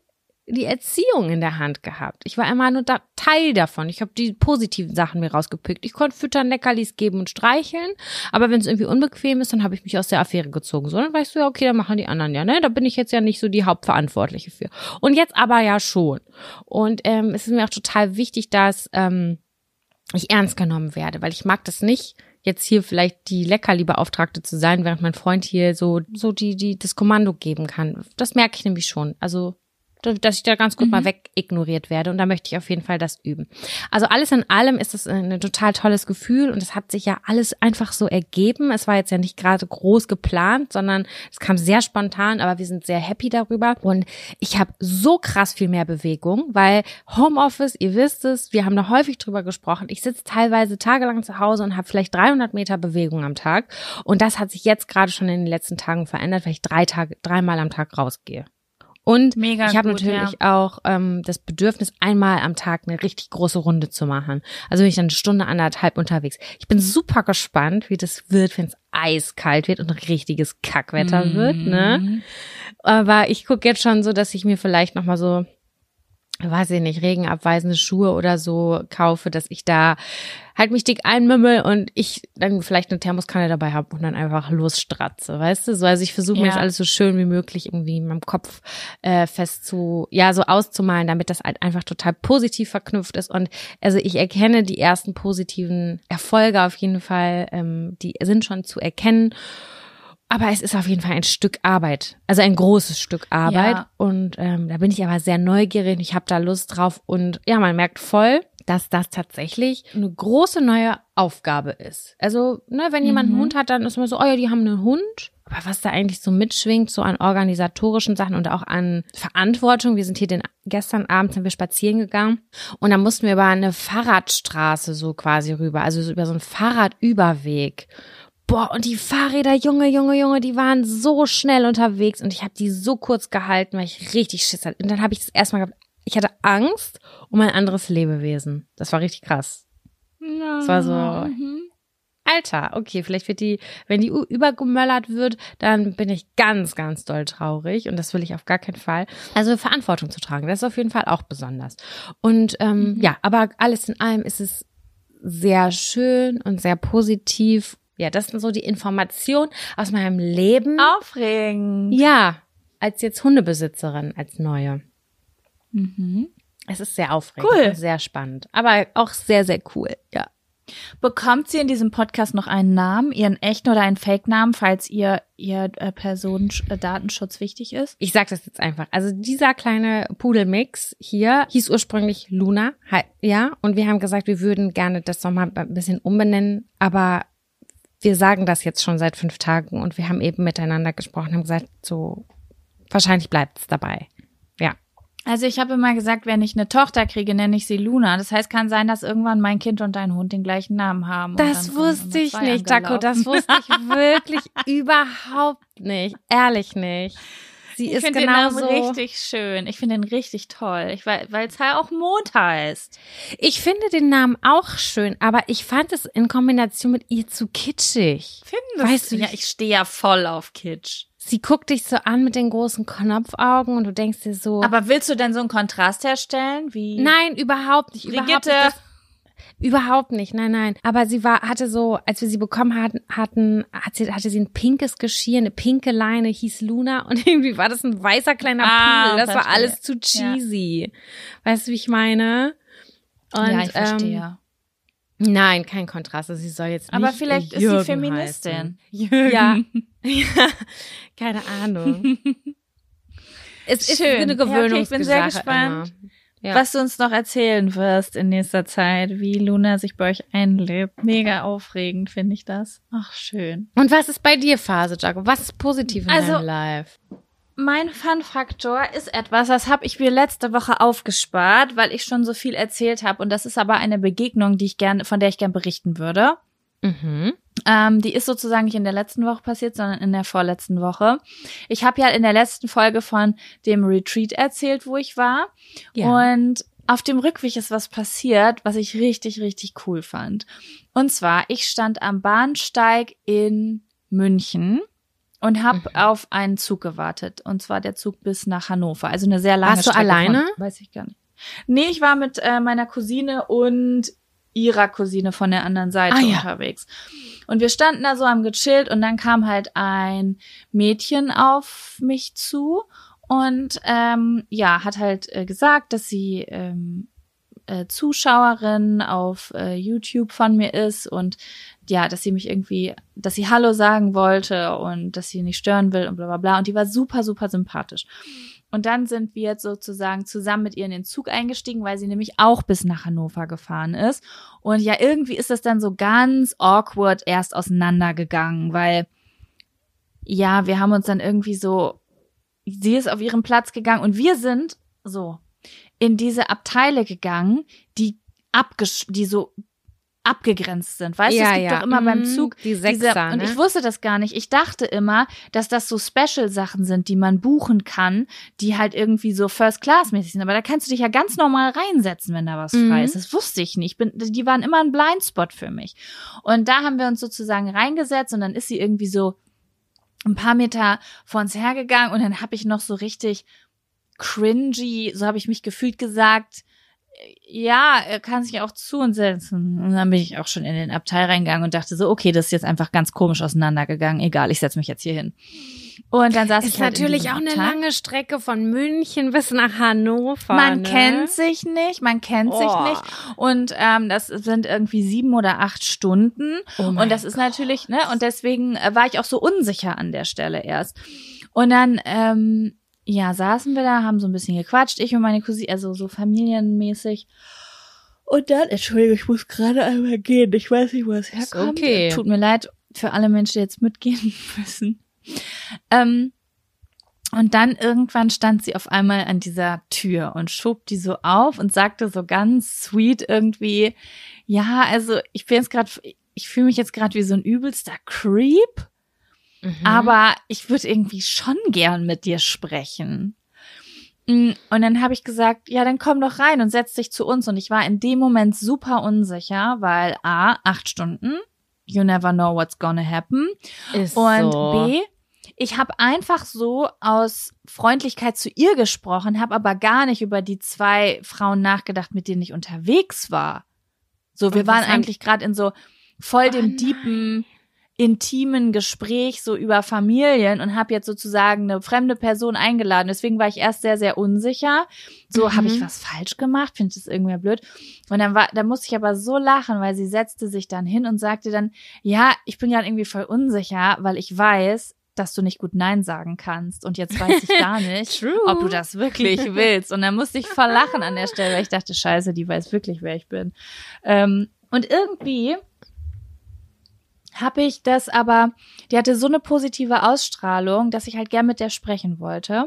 die Erziehung in der Hand gehabt. Ich war immer nur da, Teil davon. Ich habe die positiven Sachen mir rausgepickt. Ich konnte füttern, Leckerlis geben und streicheln, aber wenn es irgendwie unbequem ist, dann habe ich mich aus der Affäre gezogen. So, dann weißt du ja, okay, dann machen die anderen ja, ne? Da bin ich jetzt ja nicht so die Hauptverantwortliche für. Und jetzt aber ja schon. Und ähm, es ist mir auch total wichtig, dass ähm, ich ernst genommen werde, weil ich mag das nicht, jetzt hier vielleicht die Leckerli-Beauftragte zu sein, während mein Freund hier so, so die, die, das Kommando geben kann. Das merke ich nämlich schon. Also dass ich da ganz gut mhm. mal wegignoriert werde. Und da möchte ich auf jeden Fall das üben. Also alles in allem ist es ein total tolles Gefühl und es hat sich ja alles einfach so ergeben. Es war jetzt ja nicht gerade groß geplant, sondern es kam sehr spontan, aber wir sind sehr happy darüber. Und ich habe so krass viel mehr Bewegung, weil Homeoffice, ihr wisst es, wir haben da häufig drüber gesprochen. Ich sitze teilweise tagelang zu Hause und habe vielleicht 300 Meter Bewegung am Tag. Und das hat sich jetzt gerade schon in den letzten Tagen verändert, weil ich drei Tage, dreimal am Tag rausgehe. Und Mega ich habe natürlich ja. auch ähm, das Bedürfnis, einmal am Tag eine richtig große Runde zu machen. Also bin ich dann eine Stunde, anderthalb unterwegs. Ich bin super gespannt, wie das wird, wenn es eiskalt wird und richtiges Kackwetter mm. wird. Ne? Aber ich gucke jetzt schon so, dass ich mir vielleicht noch mal so weiß ich nicht, regenabweisende Schuhe oder so kaufe, dass ich da halt mich dick einmümmel und ich dann vielleicht eine Thermoskanne dabei habe und dann einfach losstratze, weißt du? So, also ich versuche ja. mir das alles so schön wie möglich irgendwie in meinem Kopf äh, fest zu, ja, so auszumalen, damit das halt einfach total positiv verknüpft ist. Und also ich erkenne die ersten positiven Erfolge auf jeden Fall, ähm, die sind schon zu erkennen. Aber es ist auf jeden Fall ein Stück Arbeit, also ein großes Stück Arbeit. Ja. Und ähm, da bin ich aber sehr neugierig. Ich habe da Lust drauf. Und ja, man merkt voll, dass das tatsächlich eine große neue Aufgabe ist. Also, ne, wenn jemand mhm. einen Hund hat, dann ist man so, oh ja, die haben einen Hund. Aber was da eigentlich so mitschwingt, so an organisatorischen Sachen und auch an Verantwortung. Wir sind hier den, gestern Abend sind wir spazieren gegangen und dann mussten wir über eine Fahrradstraße so quasi rüber, also über so einen Fahrradüberweg. Boah, und die Fahrräder, Junge, Junge, Junge, die waren so schnell unterwegs und ich habe die so kurz gehalten, weil ich richtig Schiss hatte. Und dann habe ich das erstmal gehabt, ich hatte Angst um ein anderes Lebewesen. Das war richtig krass. Ja. Das war so, mhm. Alter, okay, vielleicht wird die, wenn die übergemöllert wird, dann bin ich ganz, ganz doll traurig und das will ich auf gar keinen Fall. Also Verantwortung zu tragen, das ist auf jeden Fall auch besonders. Und ähm, mhm. ja, aber alles in allem ist es sehr schön und sehr positiv ja, das sind so die Informationen aus meinem Leben. Aufregend. Ja, als jetzt Hundebesitzerin, als neue. Mhm. Es ist sehr aufregend, cool. sehr spannend, aber auch sehr, sehr cool, ja. Bekommt sie in diesem Podcast noch einen Namen, ihren echten oder einen Fake-Namen, falls ihr ihr äh, Personendatenschutz äh, wichtig ist? Ich sag das jetzt einfach. Also dieser kleine Pudelmix hier hieß ursprünglich Luna, ja, und wir haben gesagt, wir würden gerne das nochmal ein bisschen umbenennen, aber wir sagen das jetzt schon seit fünf Tagen und wir haben eben miteinander gesprochen, haben gesagt, so wahrscheinlich bleibt es dabei. Ja. Also ich habe immer gesagt, wenn ich eine Tochter kriege, nenne ich sie Luna. Das heißt, kann sein, dass irgendwann mein Kind und dein Hund den gleichen Namen haben. Das wusste ich nicht, Daco. Das wusste ich wirklich überhaupt nicht. Ehrlich nicht. Sie ich ist genau den Namen richtig schön. Ich finde den richtig toll, ich, weil es halt auch Mond heißt. Ich finde den Namen auch schön, aber ich fand es in Kombination mit ihr zu kitschig. Findest weißt du? Ja, ich stehe ja voll auf Kitsch. Sie guckt dich so an mit den großen Knopfaugen und du denkst dir so. Aber willst du denn so einen Kontrast herstellen? Wie? Nein, überhaupt nicht. Brigitte. Überhaupt nicht. Überhaupt nicht, nein, nein. Aber sie war, hatte so, als wir sie bekommen hatten, hatten, hat sie, hatte sie ein pinkes Geschirr, eine pinke Leine, hieß Luna und irgendwie war das ein weißer kleiner ah, Pudel. Das verstehe. war alles zu cheesy. Ja. Weißt du, wie ich meine? Und, ja, ich verstehe. Ähm, nein, kein Kontrast. Also sie soll jetzt nicht Aber vielleicht Jürgen ist sie Feministin. Ja. ja. Keine Ahnung. es ist Schön. eine Gewöhnungssache. Ja, okay, ich bin sehr gespannt. Immer ja. was du uns noch erzählen wirst in nächster Zeit, wie Luna sich bei euch einlebt. Mega aufregend, finde ich das. Ach, schön. Und was ist bei dir Phase, Jaco? Was ist positiv in also, deinem Life? Mein Fun-Faktor ist etwas, das habe ich mir letzte Woche aufgespart, weil ich schon so viel erzählt habe. Und das ist aber eine Begegnung, die ich gern, von der ich gern berichten würde. Mhm. Ähm, die ist sozusagen nicht in der letzten Woche passiert, sondern in der vorletzten Woche. Ich habe ja in der letzten Folge von dem Retreat erzählt, wo ich war. Ja. Und auf dem Rückweg ist was passiert, was ich richtig, richtig cool fand. Und zwar, ich stand am Bahnsteig in München und habe mhm. auf einen Zug gewartet. Und zwar der Zug bis nach Hannover. Also eine sehr lange Warst Strecke. Warst du alleine? Von, weiß ich gar nicht. Nee, ich war mit äh, meiner Cousine und ihrer Cousine von der anderen Seite ah, unterwegs. Ja. Und wir standen da so am gechillt und dann kam halt ein Mädchen auf mich zu und ähm, ja, hat halt äh, gesagt, dass sie ähm, äh, Zuschauerin auf äh, YouTube von mir ist und ja, dass sie mich irgendwie, dass sie Hallo sagen wollte und dass sie nicht stören will und bla bla bla. Und die war super, super sympathisch. Und dann sind wir jetzt sozusagen zusammen mit ihr in den Zug eingestiegen, weil sie nämlich auch bis nach Hannover gefahren ist. Und ja, irgendwie ist das dann so ganz awkward erst auseinandergegangen, weil ja, wir haben uns dann irgendwie so, sie ist auf ihren Platz gegangen und wir sind so in diese Abteile gegangen, die abgesch die so abgegrenzt sind. Weißt Ja, du, es gibt ja. doch immer beim Mhm, Zug die diese, Sechser, und ne? ich wusste das gar nicht. Ich dachte immer, dass das so Special-Sachen sind, die man buchen kann, die halt irgendwie so First-Class-mäßig sind. Aber da kannst du dich ja ganz normal reinsetzen, wenn da was Mhm. frei ist. Das wusste ich nicht. Ich bin, die waren immer ein Blindspot für mich. Und da haben wir uns sozusagen reingesetzt und dann ist sie irgendwie so ein paar Meter vor uns hergegangen und dann habe ich noch so richtig cringy, so habe ich mich gefühlt gesagt, ja, er kann sich auch zu uns setzen. Und dann bin ich auch schon in den Abteil reingegangen und dachte so, okay, das ist jetzt einfach ganz komisch auseinandergegangen. Egal, ich setze mich jetzt hier hin. Und dann saß Ist ich halt natürlich auch eine Abteil. lange Strecke von München bis nach Hannover. Man ne? kennt sich nicht, man kennt sich Oh. nicht. Und ähm, das sind irgendwie sieben oder acht Stunden. Oh und das ist natürlich, ne, und deswegen äh, war ich auch so unsicher an der Stelle erst. Und dann, ähm, ja, saßen wir da, haben so ein bisschen gequatscht, ich und meine Cousine, also so familienmäßig. Und dann, Entschuldigung, ich muss gerade einmal gehen. Ich weiß nicht, wo es herkommt. okay. Tut mir leid für alle Menschen, die jetzt mitgehen müssen. Ähm, und dann irgendwann stand sie auf einmal an dieser Tür und schob die so auf und sagte so ganz sweet irgendwie, ja, also ich bin jetzt gerade, ich fühle mich jetzt gerade wie so ein übelster Creep, Mhm. aber ich würde irgendwie schon gern mit dir sprechen. Mm, Und dann habe ich gesagt, ja, dann komm doch rein und setz dich zu uns. Und ich war in dem Moment super unsicher, weil A, acht Stunden, you never know what's gonna happen. ist Und so. B, ich habe einfach so aus Freundlichkeit zu ihr gesprochen, habe aber gar nicht über die zwei Frauen nachgedacht, mit denen ich unterwegs war. So, wir waren eigentlich gerade in so voll Oh dem nein. deepen, intimen Gespräch so über Familien und habe jetzt sozusagen eine fremde Person eingeladen. Deswegen war ich erst sehr, sehr unsicher. So, Mhm. habe ich was falsch gemacht? Finde ich das irgendwie blöd? Und dann war, da musste ich aber so lachen, weil sie setzte sich dann hin und sagte dann, ja, ich bin gerade irgendwie voll unsicher, weil ich weiß, dass du nicht gut Nein sagen kannst. Und jetzt weiß ich gar nicht, ob du das wirklich willst. Und dann musste ich voll lachen an der Stelle, weil ich dachte, scheiße, die weiß wirklich, wer ich bin. Ähm, und irgendwie habe ich das aber, die hatte so eine positive Ausstrahlung, dass ich halt gern mit der sprechen wollte,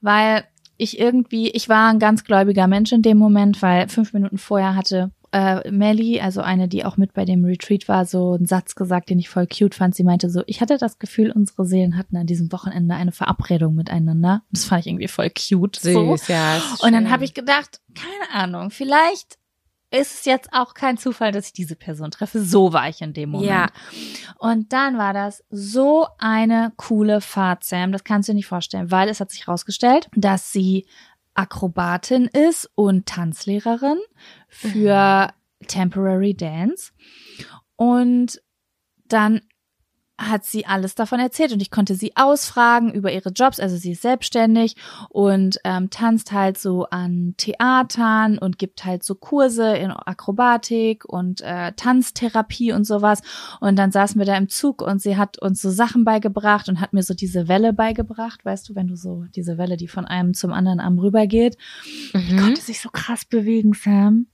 weil ich irgendwie, ich war ein ganz gläubiger Mensch in dem Moment, weil fünf Minuten vorher hatte äh, Melly, also eine, die auch mit bei dem Retreat war, so einen Satz gesagt, den ich voll cute fand. Sie meinte so, ich hatte das Gefühl, unsere Seelen hatten an diesem Wochenende eine Verabredung miteinander. Das fand ich irgendwie voll cute. So. Süß, ja. ist Und dann habe ich gedacht, keine Ahnung, vielleicht ist es jetzt auch kein Zufall, dass ich diese Person treffe. So war ich in dem Moment. Ja. Und dann war das so eine coole Fahrt, Sam. Das kannst du dir nicht vorstellen, weil es hat sich herausgestellt, dass sie Akrobatin ist und Tanzlehrerin für Temporary Dance. Und dann hat sie alles davon erzählt und ich konnte sie ausfragen über ihre Jobs. Also sie ist selbstständig und ähm, tanzt halt so an Theatern und gibt halt so Kurse in Akrobatik und äh, Tanztherapie und sowas. Und dann saßen wir da im Zug und sie hat uns so Sachen beigebracht und hat mir so diese Welle beigebracht, weißt du, wenn du so diese Welle, die von einem zum anderen Arm rübergeht. Die Mhm. konnte sich so krass bewegen, Sam.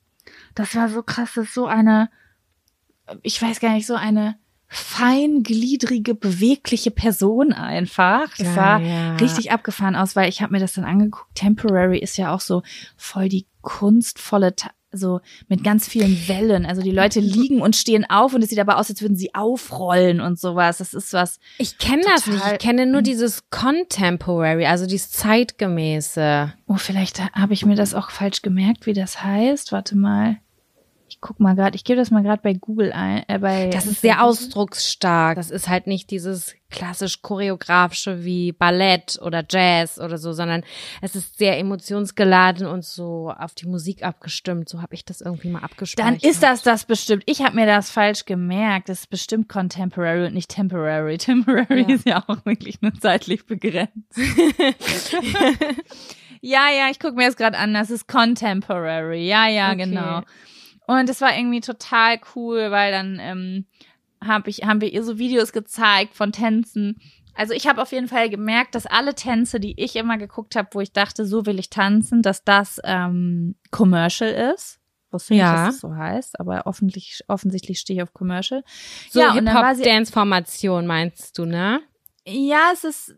Das war so krass, das ist so eine, ich weiß gar nicht, so eine feingliedrige, bewegliche Person einfach. Das Ja, sah ja. richtig abgefahren aus, weil ich habe mir das dann angeguckt. Temporary ist ja auch so voll die kunstvolle, so mit ganz vielen Wellen. Also die Leute liegen und stehen auf und es sieht aber aus, als würden sie aufrollen und sowas. Das ist was. Ich kenne das nicht. Ich kenne nur dieses Contemporary, also dieses zeitgemäße. Oh, vielleicht habe ich mir das auch falsch gemerkt, wie das heißt. Warte mal. Ich guck mal gerade, ich gebe das mal gerade bei Google ein. Äh, bei Das ist sehr ausdrucksstark. Das ist halt nicht dieses klassisch choreografische wie Ballett oder Jazz oder so, sondern es ist sehr emotionsgeladen und so auf die Musik abgestimmt. So habe ich das irgendwie mal abgespeichert. Dann ist das das bestimmt. Ich habe mir das falsch gemerkt. Das ist bestimmt Contemporary und nicht Temporary. Temporary Ja. ist ja auch wirklich nur zeitlich begrenzt. ja, ja, ich gucke mir das gerade an. Das ist Contemporary. Ja, ja, Okay. genau. Und es war irgendwie total cool, weil dann ähm, hab ich, haben wir ihr so Videos gezeigt von Tänzen Also ich habe auf jeden Fall gemerkt, dass alle Tänze, die ich immer geguckt habe, wo ich dachte, so will ich tanzen, dass das ähm, Commercial ist. Wusste nicht, Ja. dass es so heißt, aber offensichtlich, offensichtlich stehe ich auf Commercial. So ja, Hip-Hop-Dance-Formation meinst du, ne? Ja, es ist,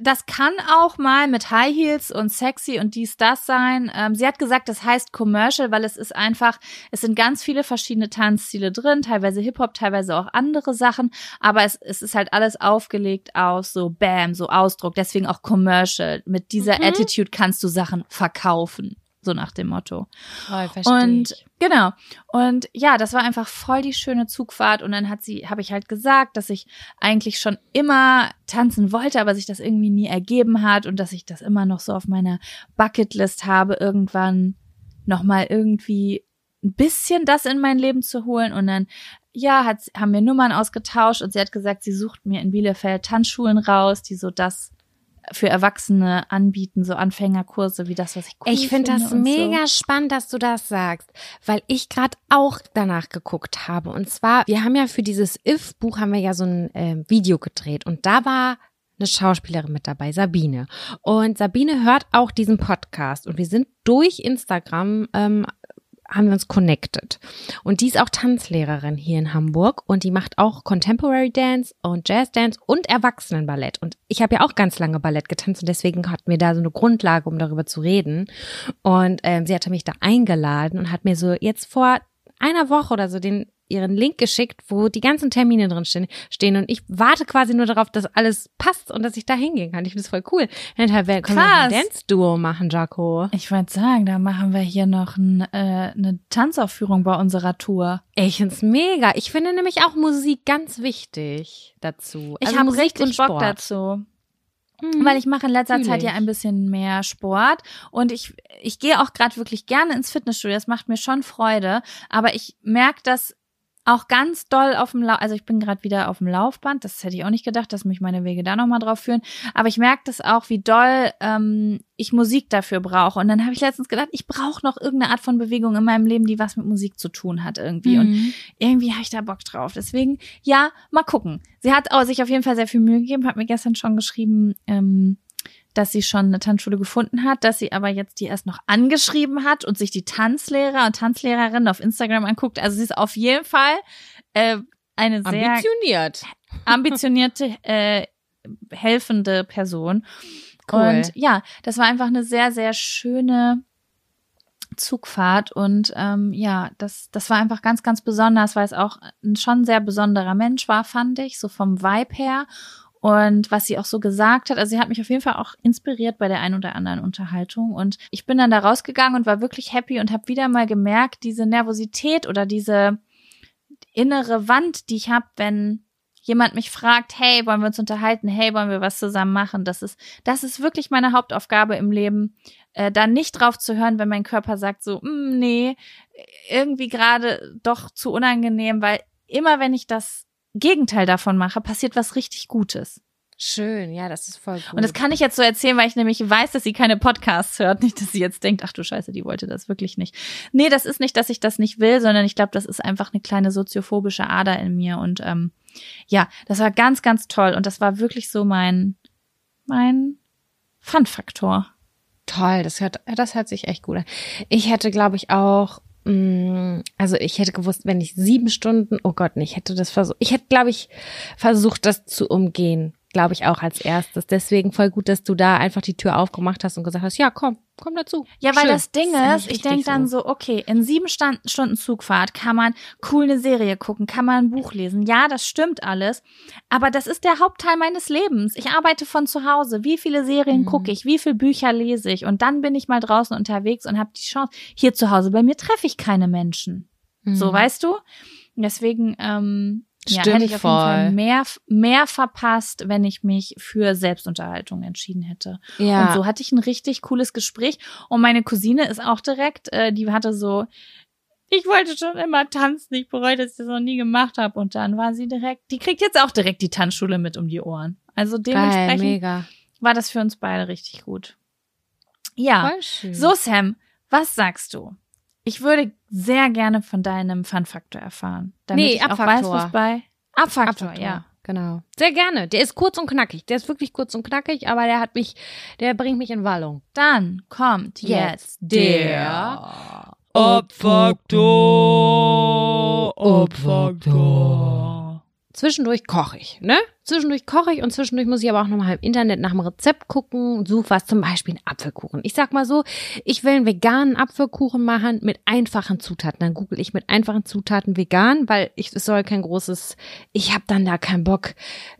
das kann auch mal mit High Heels und sexy und dies, das sein. Ähm, sie hat gesagt, das heißt Commercial, weil es ist einfach, es sind ganz viele verschiedene Tanzstile drin, teilweise Hip-Hop, teilweise auch andere Sachen, aber es, es ist halt alles aufgelegt auf so Bam, so Ausdruck, deswegen auch Commercial. Mit dieser Mhm. Attitude kannst du Sachen verkaufen. So nach dem Motto. Voll, verstehe Und ich. genau. Und ja, das war einfach voll die schöne Zugfahrt. Und dann hat sie, habe ich halt gesagt, dass ich eigentlich schon immer tanzen wollte, aber sich das irgendwie nie ergeben hat und dass ich das immer noch so auf meiner Bucketlist habe, irgendwann nochmal irgendwie ein bisschen das in mein Leben zu holen. Und dann, ja, hat, haben wir Nummern ausgetauscht und sie hat gesagt, sie sucht mir in Bielefeld Tanzschulen raus, die so das für Erwachsene anbieten, so Anfängerkurse wie das, was ich cool Ich finde das mega So. spannend, dass du das sagst, weil ich gerade auch danach geguckt habe. Und zwar, wir haben ja für dieses If-Buch haben wir ja so ein ähm, Video gedreht und da war eine Schauspielerin mit dabei, Sabine. Und Sabine hört auch diesen Podcast und wir sind durch Instagram ähm, haben wir uns connected. Und die ist auch Tanzlehrerin hier in Hamburg und die macht auch Contemporary Dance und Jazz Dance und Erwachsenenballett. Und ich habe ja auch ganz lange Ballett getanzt und deswegen hatten wir da so eine Grundlage, um darüber zu reden. Und ähm, sie hatte mich da eingeladen und hat mir so jetzt vor einer Woche oder so den ihren Link geschickt, wo die ganzen Termine drin stehen, stehen und ich warte quasi nur darauf, dass alles passt und dass ich da hingehen kann. Ich finde das voll cool. Hinterher können wir ein. Dance-Duo machen, Jaco. Ich wollte sagen, da machen wir hier noch ein, äh, eine Tanzaufführung bei unserer Tour. Ich find's mega. Ich finde nämlich auch Musik ganz wichtig dazu. Ich Also habe richtig und Bock Sport. dazu. Mhm. Weil ich mache in letzter Fühl Zeit ja ein bisschen mehr Sport und ich, ich gehe auch gerade wirklich gerne ins Fitnessstudio. Das macht mir schon Freude. Aber ich merke das auch ganz doll auf dem Lauf, also ich bin gerade wieder auf dem Laufband, das hätte ich auch nicht gedacht, dass mich meine Wege da nochmal drauf führen, aber ich merke das auch, wie doll ähm, ich Musik dafür brauche und dann habe ich letztens gedacht, ich brauche noch irgendeine Art von Bewegung in meinem Leben, die was mit Musik zu tun hat irgendwie und Mhm. irgendwie habe ich da Bock drauf. Deswegen, ja, mal gucken. Sie hat auch sich auf jeden Fall sehr viel Mühe gegeben, hat mir gestern schon geschrieben, ähm, dass sie schon eine Tanzschule gefunden hat, dass sie aber jetzt die erst noch angeschrieben hat und sich die Tanzlehrer und Tanzlehrerinnen auf Instagram anguckt. Also sie ist auf jeden Fall äh, eine sehr Ambitioniert. ambitionierte, äh, helfende Person. Cool. Und ja, das war einfach eine sehr, sehr schöne Zugfahrt und ähm, ja, das, das war einfach ganz, ganz besonders, weil es auch ein schon sehr besonderer Mensch war, fand ich, so vom Vibe her. Und was sie auch so gesagt hat, also sie hat mich auf jeden Fall auch inspiriert bei der einen oder anderen Unterhaltung. Und ich bin dann da rausgegangen und war wirklich happy und habe wieder mal gemerkt, diese Nervosität oder diese innere Wand, die ich habe, wenn jemand mich fragt, hey, wollen wir uns unterhalten, hey, wollen wir was zusammen machen, das ist, das ist wirklich meine Hauptaufgabe im Leben, äh, da nicht drauf zu hören, wenn mein Körper sagt so, mm, nee, irgendwie gerade doch zu unangenehm, weil immer wenn ich das Gegenteil davon mache, passiert was richtig Gutes. Schön, ja, das ist voll gut. Und das kann ich jetzt so erzählen, weil ich nämlich weiß, dass sie keine Podcasts hört. Nicht, dass sie jetzt denkt, ach du Scheiße, die wollte das wirklich nicht. Nee, das ist nicht, dass ich das nicht will, sondern ich glaube, das ist einfach eine kleine soziophobische Ader in mir. Und ähm, ja, das war ganz, ganz toll. Und das war wirklich so mein, mein Fun-Faktor. Toll, das hört, das hört sich echt gut an. Ich hätte, glaube ich, auch, also ich hätte gewusst, wenn ich sieben Stunden, oh Gott, ich hätte das versucht, ich hätte, glaube ich, versucht, das zu umgehen, glaube ich auch als erstes. Deswegen voll gut, dass du da einfach die Tür aufgemacht hast und gesagt hast, ja, komm, komm dazu. Ja, weil Schön. das Ding finde ist, ich richtig denke dann so, okay, in sieben Stand Stunden Zugfahrt kann man cool eine Serie gucken, kann man ein Buch lesen. Ja, das stimmt alles. Aber das ist der Hauptteil meines Lebens. Ich arbeite von zu Hause. Wie viele Serien Mhm. gucke ich? Wie viele Bücher lese ich? Und dann bin ich mal draußen unterwegs und habe die Chance. Hier zu Hause, bei mir treffe ich keine Menschen. Mhm. So, weißt du? Deswegen, ähm, ja, Stimmt hätte ich auf jeden Fall mehr, mehr verpasst, wenn ich mich für Selbstunterhaltung entschieden hätte. Ja. Und so hatte ich ein richtig cooles Gespräch. Und meine Cousine ist auch direkt, äh, die hatte so, ich wollte schon immer tanzen, ich bereue, dass ich das noch nie gemacht habe. Und dann war sie direkt, die kriegt jetzt auch direkt die Tanzschule mit um die Ohren. Also Geil, dementsprechend mega. war das für uns beide richtig gut. Ja, Voll schön. so Sam, was sagst du? Ich würde sehr gerne von deinem Fun-Faktor erfahren. Damit Nee, ich auch weiß, Abfaktor. was bei Abfaktor, Abfaktor, ja. Genau. Sehr gerne. Der ist kurz und knackig. Der ist wirklich kurz und knackig, aber der hat mich, der bringt mich in Wallung. Dann kommt jetzt der Obfaktor. Obfaktor. Zwischendurch koche ich, ne? Zwischendurch koche ich und zwischendurch muss ich aber auch nochmal im Internet nach dem Rezept gucken und suche was, zum Beispiel einen Apfelkuchen. Ich sag mal so, ich will einen veganen Apfelkuchen machen mit einfachen Zutaten. Dann google ich mit einfachen Zutaten vegan, weil ich, es soll kein großes, ich habe dann da keinen Bock,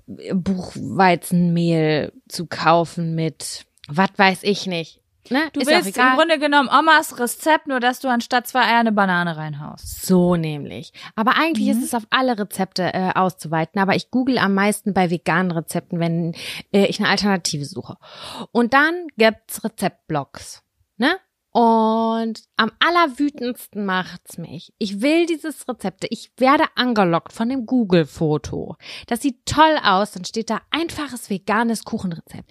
Buchweizenmehl zu kaufen mit, was weiß ich nicht. Ne? Du Ist willst im Grunde genommen Omas Rezept, nur dass du anstatt zwei Eier eine Banane reinhaust. So nämlich. Aber eigentlich Mhm. ist es auf alle Rezepte äh, auszuweiten. Aber ich google am meisten bei veganen Rezepten, wenn äh, ich eine Alternative suche. Und dann gibt's Rezeptblogs. Ne? Und am allerwütendsten macht's mich. Ich will dieses Rezepte. Ich werde angelockt von dem Google-Foto. Das sieht toll aus. Dann steht da einfaches veganes Kuchenrezept.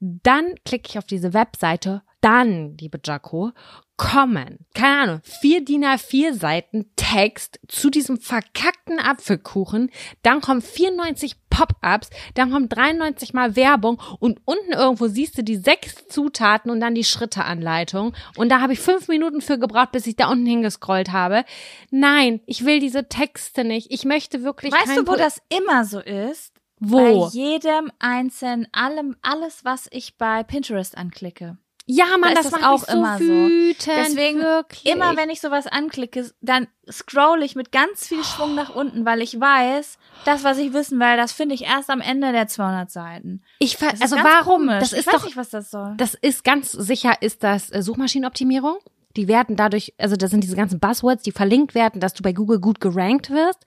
Dann klicke ich auf diese Webseite. Dann, liebe Jaco, kommen, keine Ahnung, vier DIN A4 Seiten Text zu diesem verkackten Apfelkuchen. Dann kommen 94 Pop-ups, dann kommt 93 mal Werbung und unten irgendwo siehst du die sechs Zutaten und dann die Schritteanleitung. Und da habe ich fünf Minuten für gebraucht, bis ich da unten hingescrollt habe. Nein, ich will diese Texte nicht. Ich möchte wirklich Weißt du, wo Po- das immer so ist? wo? Bei jedem einzelnen, allem, alles, was ich bei Pinterest anklicke. Ja, Mann, Da das macht auch so immer so. wütend. Deswegen wirklich. Immer wenn ich sowas anklicke, dann scroll ich mit ganz viel Schwung nach unten, weil ich weiß, das, was ich wissen will, das finde ich erst am Ende der 200 Seiten. ich Das ist also warum? Komisch. Das ich ist weiß doch nicht, was das soll. Das ist ganz sicher, ist das äh, Suchmaschinenoptimierung. Die werden dadurch, also das sind diese ganzen Buzzwords, die verlinkt werden, dass du bei Google gut gerankt wirst.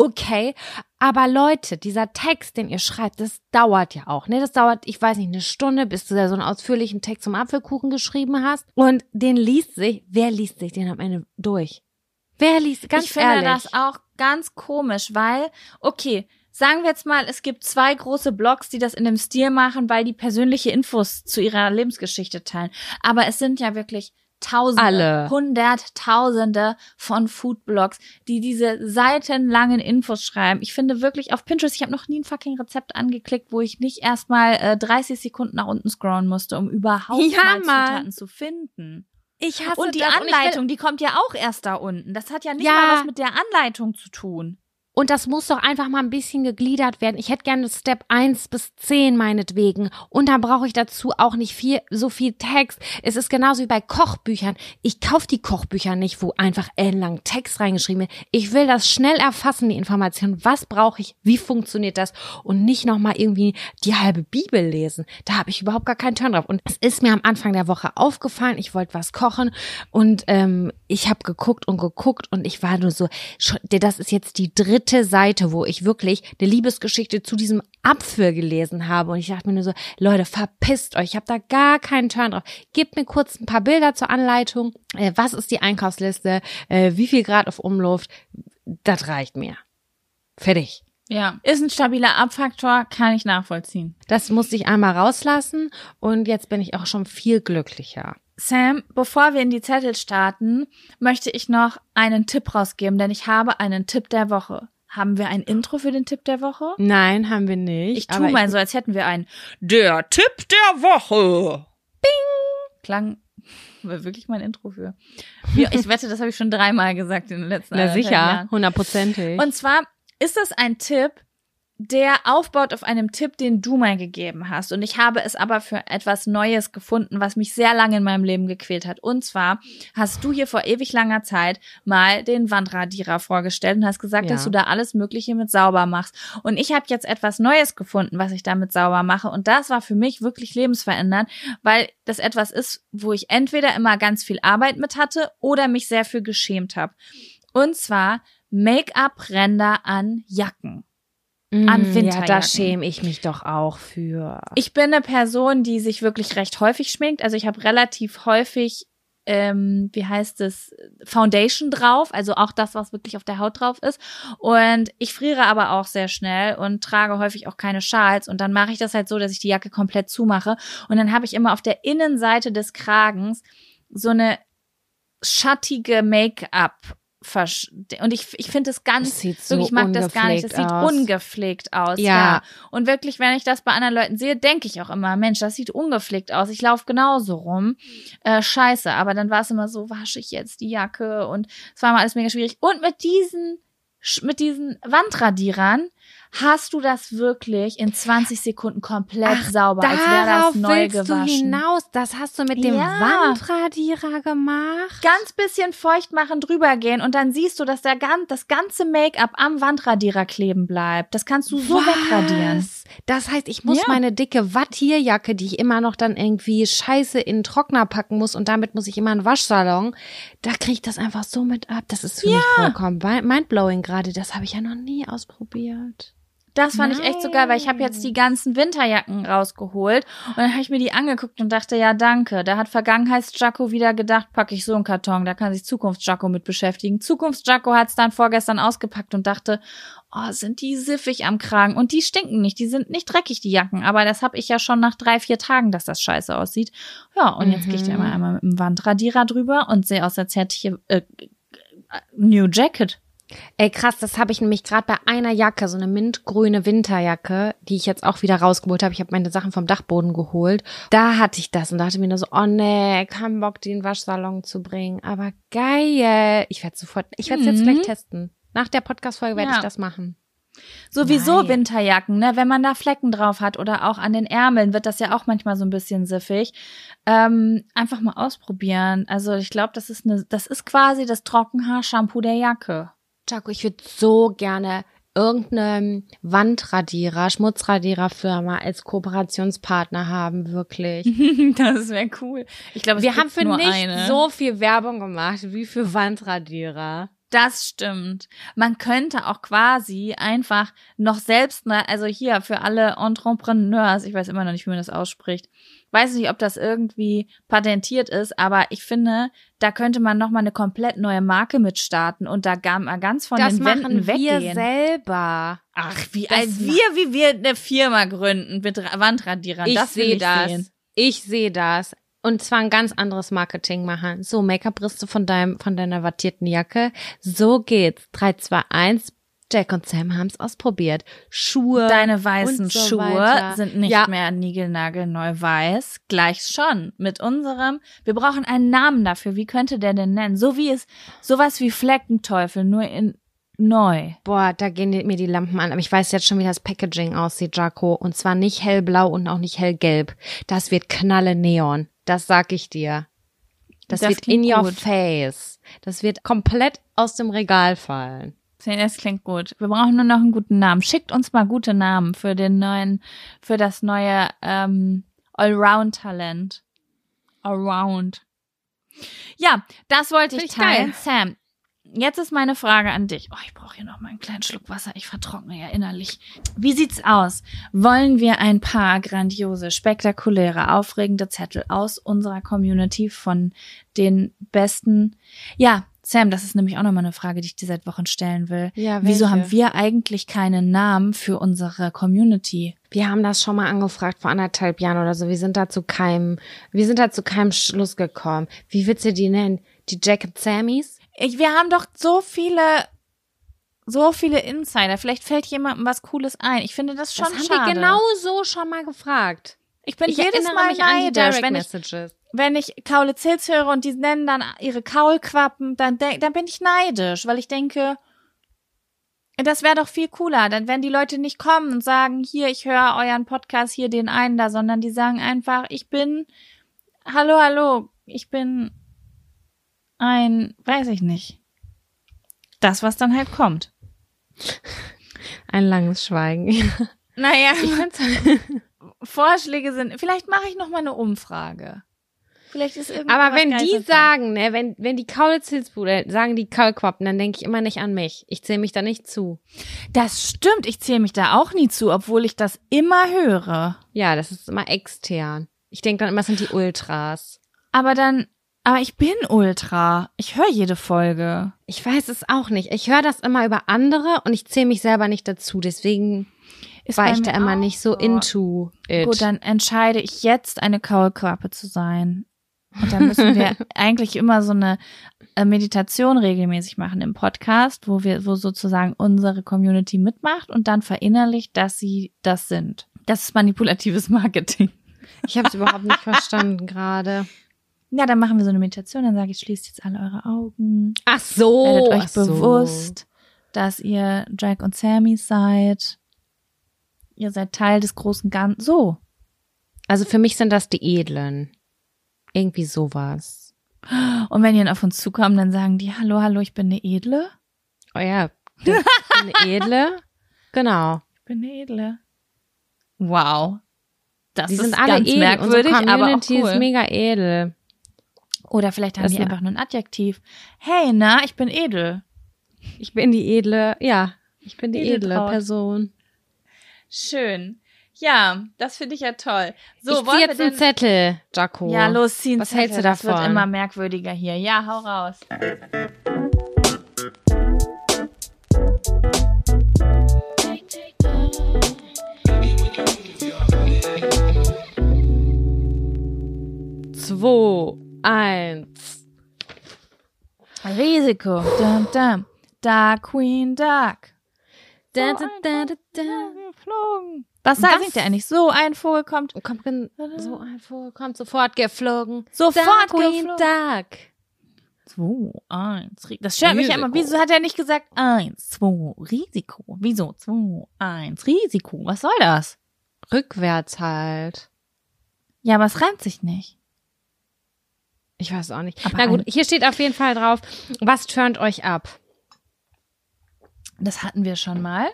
Okay, aber Leute, dieser Text, den ihr schreibt, das dauert ja auch, ne? Das dauert, ich weiß nicht, eine Stunde, bis du da so einen ausführlichen Text zum Apfelkuchen geschrieben hast. Und den liest sich, wer liest sich den am Ende durch? Wer liest, ganz ich finde ehrlich. das auch ganz komisch, weil, okay, sagen wir jetzt mal, es gibt zwei große Blogs, die das in dem Stil machen, weil die persönliche Infos zu ihrer Lebensgeschichte teilen. Aber es sind ja wirklich Tausende, Alle. Hunderttausende von Foodblogs, die diese seitenlangen Infos schreiben. Ich finde wirklich auf Pinterest, ich habe noch nie ein fucking Rezept angeklickt, wo ich nicht erstmal äh, 30 Sekunden nach unten scrollen musste, um überhaupt Ja, mal Mann. Zutaten zu finden. ich hasse Und die das. Und ich will- Anleitung, die kommt ja auch erst da unten. Das hat ja nicht Ja. mal was mit der Anleitung zu tun. Und das muss doch einfach mal ein bisschen gegliedert werden. Ich hätte gerne Step 1 bis 10 meinetwegen. Und dann brauche ich dazu auch nicht viel, so viel Text. Es ist genauso wie bei Kochbüchern. Ich kaufe die Kochbücher nicht, wo einfach ellenlang Text reingeschrieben wird. Ich will das schnell erfassen, die Information. Was brauche ich? Wie funktioniert das? Und nicht nochmal irgendwie die halbe Bibel lesen. Da habe ich überhaupt gar keinen Turn drauf. Und es ist mir am Anfang der Woche aufgefallen, ich wollte was kochen und ähm, ich habe geguckt und geguckt und ich war nur so, das ist jetzt die dritte Seite, wo ich wirklich eine Liebesgeschichte zu diesem Apfel gelesen habe und ich dachte mir nur so, Leute, verpisst euch, ich habe da gar keinen Turn drauf. Gebt mir kurz ein paar Bilder zur Anleitung, äh, was ist die Einkaufsliste, äh, wie viel Grad auf Umluft, das reicht mir. Fertig. Ja. Ist ein stabiler Abfaktor, kann ich nachvollziehen. Das musste ich einmal rauslassen und jetzt bin ich auch schon viel glücklicher. Sam, bevor wir in die Zettel starten, möchte ich noch einen Tipp rausgeben, denn ich habe einen Tipp der Woche. Haben wir ein Intro für den Tipp der Woche? Nein, haben wir nicht. Ich tue mal so, als hätten wir einen. Der Tipp der Woche. Klang war wirklich mein Intro für. Ich wette, das habe ich schon dreimal gesagt in den letzten Na anderthalb sicher, Jahren. hundertprozentig. Und zwar ist das ein Tipp, der aufbaut auf einem Tipp, den du mal gegeben hast. Und ich habe es aber für etwas Neues gefunden, was mich sehr lange in meinem Leben gequält hat. Und zwar hast du hier vor ewig langer Zeit mal den Wandradierer vorgestellt und hast gesagt, Ja. dass du da alles Mögliche mit sauber machst. Und ich habe jetzt etwas Neues gefunden, was ich damit sauber mache. Und das war für mich wirklich lebensverändernd, weil das etwas ist, wo ich entweder immer ganz viel Arbeit mit hatte oder mich sehr für geschämt habe. Und zwar Make-up-Ränder an Jacken. An Mm, Ja, da Winterjacken. schäme ich mich doch auch für. Ich bin eine Person, die sich wirklich recht häufig schminkt. Also ich habe relativ häufig, ähm, wie heißt es, Foundation drauf, also auch das, was wirklich auf der Haut drauf ist. Und ich friere aber auch sehr schnell und trage häufig auch keine Schals. Und dann mache ich das halt so, dass ich die Jacke komplett zumache. Und dann habe ich immer auf der Innenseite des Kragens so eine schattige Make-up und ich, ich finde es ganz, so wirklich, ich mag das gar nicht. Es ungepflegt sieht ungepflegt aus, ja. Ja. Und wirklich, wenn ich das bei anderen Leuten sehe, denke ich auch immer, Mensch, das sieht ungepflegt aus. Ich laufe genauso rum. Äh, scheiße. Aber dann war es immer so, wasche ich jetzt die Jacke und es war mal alles mega schwierig. Und mit diesen, mit diesen Wandradierern hast du das wirklich in 20 Sekunden komplett sauber, als wäre das neu willst du gewaschen. hinaus. Das hast du mit dem Ja. Wandradierer gemacht. ganz bisschen feucht machen, drüber gehen und dann siehst du, dass der gan das ganze Make-up am Wandradierer kleben bleibt. Das kannst du so wegradieren. Was? Das heißt, ich muss Ja. meine dicke Wattierjacke, die ich immer noch dann irgendwie scheiße in den Trockner packen muss und damit muss ich immer in den Waschsalon, da kriege ich das einfach so mit ab. Das ist für mich vollkommen mindblowing gerade. Das habe ich ja noch nie ausprobiert. Das fand ich echt so geil, weil ich habe jetzt die ganzen Winterjacken rausgeholt und dann habe ich mir die angeguckt und dachte, ja, danke. Da hat Vergangenheits-Jacko wieder gedacht, packe ich so einen Karton, da kann sich Zukunfts-Jacko mit beschäftigen. Zukunfts-Jacko hat es dann vorgestern ausgepackt und dachte, oh, sind die siffig am Kragen. Und die stinken nicht, die sind nicht dreckig, die Jacken. Aber das habe ich ja schon nach drei, vier Tagen, dass das scheiße aussieht. Ja, und jetzt gehe ich da immer einmal mit dem Wandradierer drüber und sehe aus, als hätte ich hier, äh, New Jacket. Ey, krass, das habe ich nämlich gerade bei einer Jacke, so eine mintgrüne Winterjacke, die ich jetzt auch wieder rausgeholt habe. Ich habe meine Sachen vom Dachboden geholt. Da hatte ich das und dachte mir nur so, oh nee, kein Bock, die in den Waschsalon zu bringen. Aber geil. Ich werde sofort, ich werde es jetzt Mhm. gleich testen. Nach der Podcast-Folge werde Ja. ich das machen. Sowieso Nein. Winterjacken, ne? Wenn man da Flecken drauf hat oder auch an den Ärmeln wird das ja auch manchmal so ein bisschen siffig. Ähm, einfach mal ausprobieren. Also ich glaube, das ist eine, das ist quasi das Trockenhaarshampoo der Jacke. Jaco, ich würde so gerne irgendeine Wandradierer, Schmutzradiererfirma als Kooperationspartner haben, wirklich. das wäre cool. Ich glaube, Wir haben für nicht eine. so viel Werbung gemacht wie für Wandradierer. Das stimmt. Man könnte auch quasi einfach noch selbst, also hier für alle Entrepreneurs, ich weiß immer noch nicht, wie man das ausspricht, weiß nicht, ob das irgendwie patentiert ist, aber ich finde, da könnte man noch mal eine komplett neue Marke mit starten und da gar mal ganz von das den machen Wänden wir weggehen. selber. Ach, wie Das als wir, wie wir eine Firma gründen mit Ra- Wandradierern. Ich das sehe das. Sehen. Ich sehe das. Und zwar ein ganz anderes Marketing machen. So, Make-up-Riste von deinem, von deiner wattierten Jacke. So geht's. 3, 2, 1. Jack und Sam haben's ausprobiert. Schuhe. Deine weißen so Schuhe weiter. sind nicht Ja. mehr niegelnagelneu weiß. Gleich schon. Mit unserem, wir brauchen einen Namen dafür. Wie könnte der denn nennen? So wie es, sowas wie Fleckenteufel, nur in neu. Boah, da gehen mir die Lampen an. Aber ich weiß jetzt schon, wie das Packaging aussieht, Jaco. Und zwar nicht hellblau und auch nicht hellgelb. Das wird knalle Neon. Das sag ich dir. Das, Das wird in your gut. face. Das wird komplett aus dem Regal fallen. Das klingt gut. Wir brauchen nur noch einen guten Namen. Schickt uns mal gute Namen für den neuen, für das neue ähm, Allround-Talent. Allround. Ja, das wollte ich ich teilen. geil. Sam, jetzt ist meine Frage an dich. Oh, ich brauche hier noch mal einen kleinen Schluck Wasser. Ich vertrockne ja innerlich. Wie sieht's aus? Wollen wir ein paar grandiose, spektakuläre, aufregende Zettel aus unserer Community von den besten? Ja, Sam, das ist nämlich auch nochmal eine Frage, die ich dir seit Wochen stellen will. Ja, Wieso welche? haben wir eigentlich keinen Namen für unsere Community? Wir haben das schon mal angefragt vor anderthalb Jahren oder so. Wir sind da zu keinem, wir sind da zu keinem Schluss gekommen. Wie willst du die nennen? Die Jack and Sammys? Ich, wir haben doch so viele, so viele Insider. Vielleicht fällt jemandem was Cooles ein. Ich finde das schon das haben schade. wir genau so schon mal gefragt. ich bin Ich jedes Mal mich an die neidisch, Direct wenn ich, Messages. Wenn ich Kaulitz Hills höre und die nennen dann ihre Kaulquappen, dann, dann bin ich neidisch, weil ich denke, das wäre doch viel cooler. Dann wenn die Leute nicht kommen und sagen, hier, ich höre euren Podcast, hier den einen da, sondern die sagen einfach, ich bin, hallo, hallo, ich bin ein, weiß ich nicht. Das, was dann halt kommt. Ein langes Schweigen. Naja, Vorschläge sind, vielleicht mache ich noch mal eine Umfrage. Vielleicht ist irgendwas Aber wenn die Geiles sagen, ne, wenn, wenn die Kaulitz Hills-Bruder sagen die Kaulquappen, dann denke ich immer nicht an mich. Ich zähle mich da nicht zu. Das stimmt, ich zähle mich da auch nie zu, obwohl ich das immer höre. Ja, das ist immer extern. Ich denke dann immer, es sind die Ultras. Aber dann, aber ich bin Ultra. Ich höre jede Folge. Ich weiß es auch nicht. Ich höre das immer über andere und ich zähle mich selber nicht dazu. Deswegen Ist war bei ich mir da immer nicht so into it. Gut, dann entscheide ich jetzt eine Kaulquappe zu sein. Und da müssen wir eigentlich immer so eine äh, Meditation regelmäßig machen im Podcast, wo wir, wo sozusagen unsere Community mitmacht und dann verinnerlicht, dass sie das sind. Das ist manipulatives Marketing. Ich habe es überhaupt nicht verstanden gerade. Ja, dann machen wir so eine Meditation, dann sage ich, schließt jetzt alle eure Augen. Ach so. Werdet euch so. bewusst, dass ihr Jack und Sammy seid. Ihr seid Teil des großen Ganzen. So. Also für mich sind das die Edlen. Irgendwie sowas. Und wenn die auf uns zukommen, dann sagen die, hallo, hallo, ich bin eine Edle. Oh ja, das ist eine Edle. Genau. Ich bin eine Edle. Wow. Das Die ist sind alle ganz edel. merkwürdig, Unsere aber auch Community cool. ist mega edel. Oder vielleicht haben Das die einfach nur ein Adjektiv. Hey, na, ich bin edel. Ich bin die edle, ja, ich bin die edle Edeltraut. Person. Schön. Ja, das finde ich ja toll. So, ich zieh jetzt einen Zettel, Jaco. Ja, los, ziehen Was hältst du Das wird davon? immer merkwürdiger hier. Ja, hau raus. Zwei, eins. Risiko. Dum, dum. Dark Queen Duck. Da, da, da. Geflogen. Was sagt Was? der eigentlich? So ein Vogel kommt. Kommt gen- so ein Vogel, kommt sofort geflogen. Sofort Dark geflogen. Duck. Zwei, eins. Ri- Das stört mich ja immer. Risiko. Wieso hat er nicht gesagt eins, zwei, Risiko? Wieso? Zwei, eins, Risiko. Was soll das? Rückwärts halt. Ja, aber es reimt sich nicht. Ich weiß auch nicht. Aber Na gut, hier steht auf jeden Fall drauf, was turnt euch ab? Das hatten wir schon mal.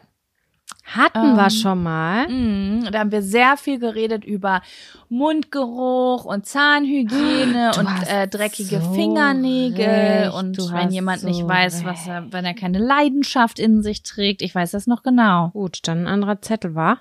Hatten Ähm, wir schon mal. Mhm, da haben wir sehr viel geredet über Mundgeruch und Zahnhygiene Du und äh, dreckige so Fingernägel recht, und wenn jemand so nicht weiß, was er, wenn er keine Leidenschaft in sich trägt. Ich weiß das noch genau. Gut, dann ein anderer Zettel war.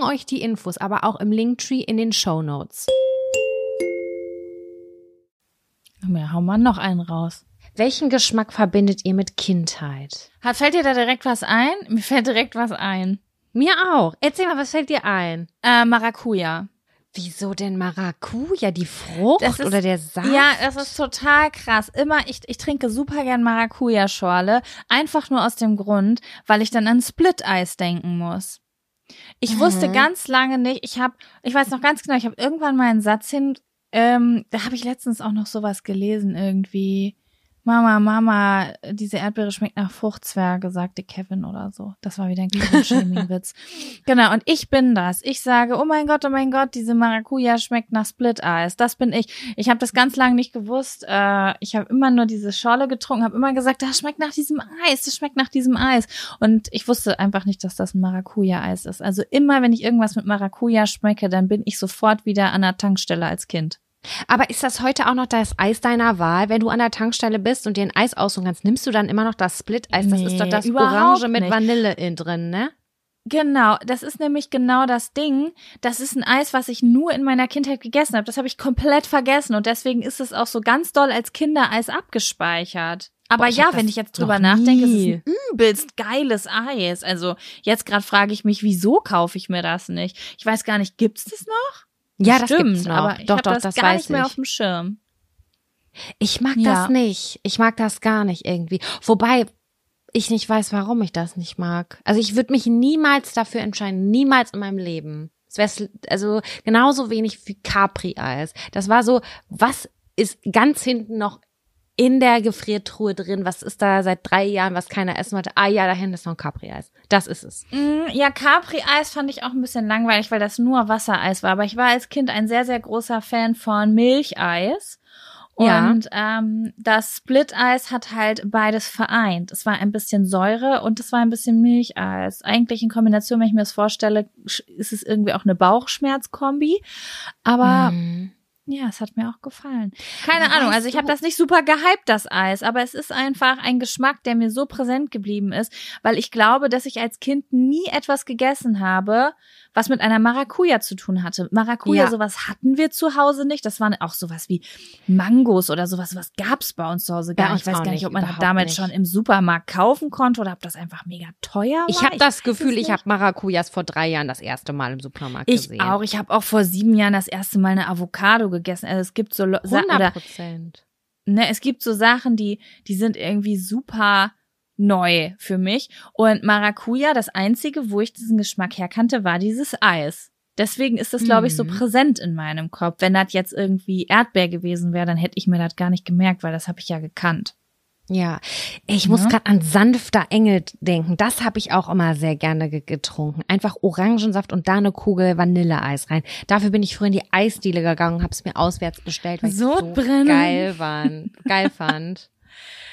euch die Infos aber auch im Linktree in den Show Notes. Ja, hau mal noch einen raus. Welchen Geschmack verbindet ihr mit Kindheit? Hat, fällt dir da direkt was ein? Mir fällt direkt was ein. Mir auch. Erzähl mal, was fällt dir ein? Äh, Maracuja. Wieso denn Maracuja? Die Frucht ist- oder der Saft? Ja, das ist total krass. Immer, ich, ich trinke super gern Maracuja-Schorle. Einfach nur aus dem Grund, weil ich dann an Split-Eis denken muss. Ich wusste Mhm. ganz lange nicht, ich habe, ich weiß noch ganz genau, ich habe irgendwann mal einen Satz hin, ähm, da habe ich letztens auch noch sowas gelesen irgendwie. Mama, Mama, diese Erdbeere schmeckt nach Fruchtzwerge, sagte Kevin oder so. Das war wieder ein Kevin-Shaming-Witz. genau, und ich bin das. Ich sage, oh mein Gott, oh mein Gott, diese Maracuja schmeckt nach Split-Eis. Das bin ich. Ich habe das ganz lange nicht gewusst. Äh, ich habe immer nur diese Schorle getrunken, habe immer gesagt, das schmeckt nach diesem Eis, das schmeckt nach diesem Eis. Und ich wusste einfach nicht, dass das ein Maracuja-Eis ist. Also immer, wenn ich irgendwas mit Maracuja schmecke, dann bin ich sofort wieder an der Tankstelle als Kind. Aber ist das heute auch noch das Eis deiner Wahl? Wenn du an der Tankstelle bist und dir ein Eis aussuchen kannst, nimmst du dann immer noch das Split-Eis? Das Nee, ist doch das Orange mit nicht. Vanille in drin, ne? Genau, das ist nämlich genau das Ding. Das ist ein Eis, was ich nur in meiner Kindheit gegessen habe. Das habe ich komplett vergessen und deswegen ist es auch so ganz doll als Kindereis abgespeichert. Aber Boah, ja, wenn ich jetzt drüber nachdenke, ist es nie. ein übelst geiles Eis. Also jetzt gerade frage ich mich, wieso kaufe ich mir das nicht? Ich weiß gar nicht, gibt's das noch? Ja, das Stimmt, gibt's noch. aber ich doch, doch, das, das gar weiß nicht mehr ich. auf dem Schirm. Ich mag Ja. das nicht. Ich mag das gar nicht irgendwie. Wobei ich nicht weiß, warum ich das nicht mag. Also ich würde mich niemals dafür entscheiden, niemals in meinem Leben. Es wäre also genauso wenig wie Capri-Eis. Das war so, was ist ganz hinten noch in der Gefriertruhe drin? Was ist da seit drei Jahren, was keiner essen wollte? Ah ja, da hinten ist noch ein Capri-Eis. Das ist es. Mm, Ja, Capri-Eis fand ich auch ein bisschen langweilig, weil das nur Wassereis war. Aber ich war als Kind ein sehr, sehr großer Fan von Milcheis. Ja. Und ähm, das Split-Eis hat halt beides vereint. Es war ein bisschen Säure und es war ein bisschen Milcheis. Eigentlich in Kombination, wenn ich mir das vorstelle, ist es irgendwie auch eine Bauchschmerzkombi. Aber Mhm. Ja, es hat mir auch gefallen. Keine Aber Ahnung, also ich habe das nicht super gehypt, das Eis, aber es ist einfach ein Geschmack, der mir so präsent geblieben ist, weil ich glaube, dass ich als Kind nie etwas gegessen habe, was mit einer Maracuja zu tun hatte. Maracuja, Ja. sowas hatten wir zu Hause nicht. Das waren auch sowas wie Mangos oder sowas. Was gab's bei uns zu Hause gar nicht. Ich weiß gar nicht, nicht, ob man das damals nicht. schon im Supermarkt kaufen konnte oder ob das einfach mega teuer war. Ich habe das Gefühl, ich habe Maracujas vor drei Jahren das erste Mal im Supermarkt Ich gesehen. auch. Ich habe auch vor sieben Jahren das erste Mal eine Avocado gegessen. Also es gibt so Lo- Sa- 100 oder Prozent. ne, es gibt so Sachen, die, die sind irgendwie super neu für mich. Und Maracuja, das einzige, wo ich diesen Geschmack herkannte, war dieses Eis. Deswegen ist das, glaube ich, so Mhm. präsent in meinem Kopf. Wenn das jetzt irgendwie Erdbeer gewesen wäre, dann hätte ich mir das gar nicht gemerkt, weil das habe ich ja gekannt. Ja, ich muss Ja. gerade an sanfter Engel denken. Das habe ich auch immer sehr gerne ge getrunken. Einfach Orangensaft und da eine Kugel Vanilleeis rein. Dafür bin ich früher in die Eisdiele gegangen und habe es mir auswärts bestellt, weil ich so geil, waren, geil fand.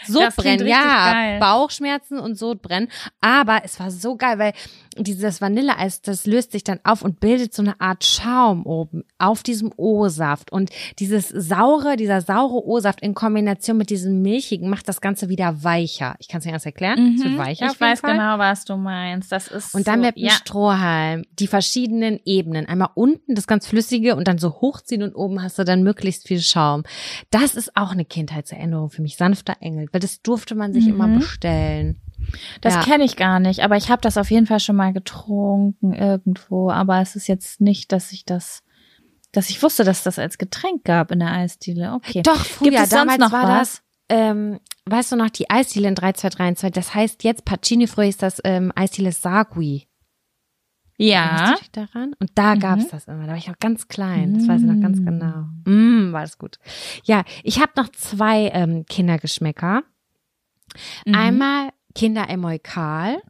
Sodbrennen, ja. Bauchschmerzen und Sodbrennen. Aber es war so geil, weil dieses Vanilleeis, das löst sich dann auf und bildet so eine Art Schaum oben auf diesem O-Saft. Und dieses saure, dieser saure O-Saft in Kombination mit diesem milchigen macht das Ganze wieder weicher. Ich kann es nicht anders erklären. Es wird weicher Mhm. ich auf jeden weiß Fall. genau, was du meinst. Das ist Und dann so, mit dem ja. Strohhalm die verschiedenen Ebenen. Einmal unten das ganz flüssige und dann so hochziehen und oben hast du dann möglichst viel Schaum. Das ist auch eine Kindheitserinnerung für mich. Sanfter Engel, weil das durfte man sich immer Mhm. bestellen. Das Ja. kenne ich gar nicht, aber ich habe das auf jeden Fall schon mal getrunken irgendwo. Aber es ist jetzt nicht, dass ich das, dass ich wusste, dass das als Getränk gab in der Eisdiele. Okay. Doch, früher, Gibt es damals noch war was? das, ähm, weißt du noch, die Eisdiele in 3232, das heißt jetzt Pacini, früher ist das ähm, Eisdiele Sagui. Ja. Du dich daran? Und da Mhm. gab's das immer. Da war ich noch ganz klein. Das weiß ich noch ganz Mm. genau. Mm, war das gut. Ja, ich habe noch zwei ähm, Kindergeschmäcker. Mhm. Einmal Kinder Emoikal,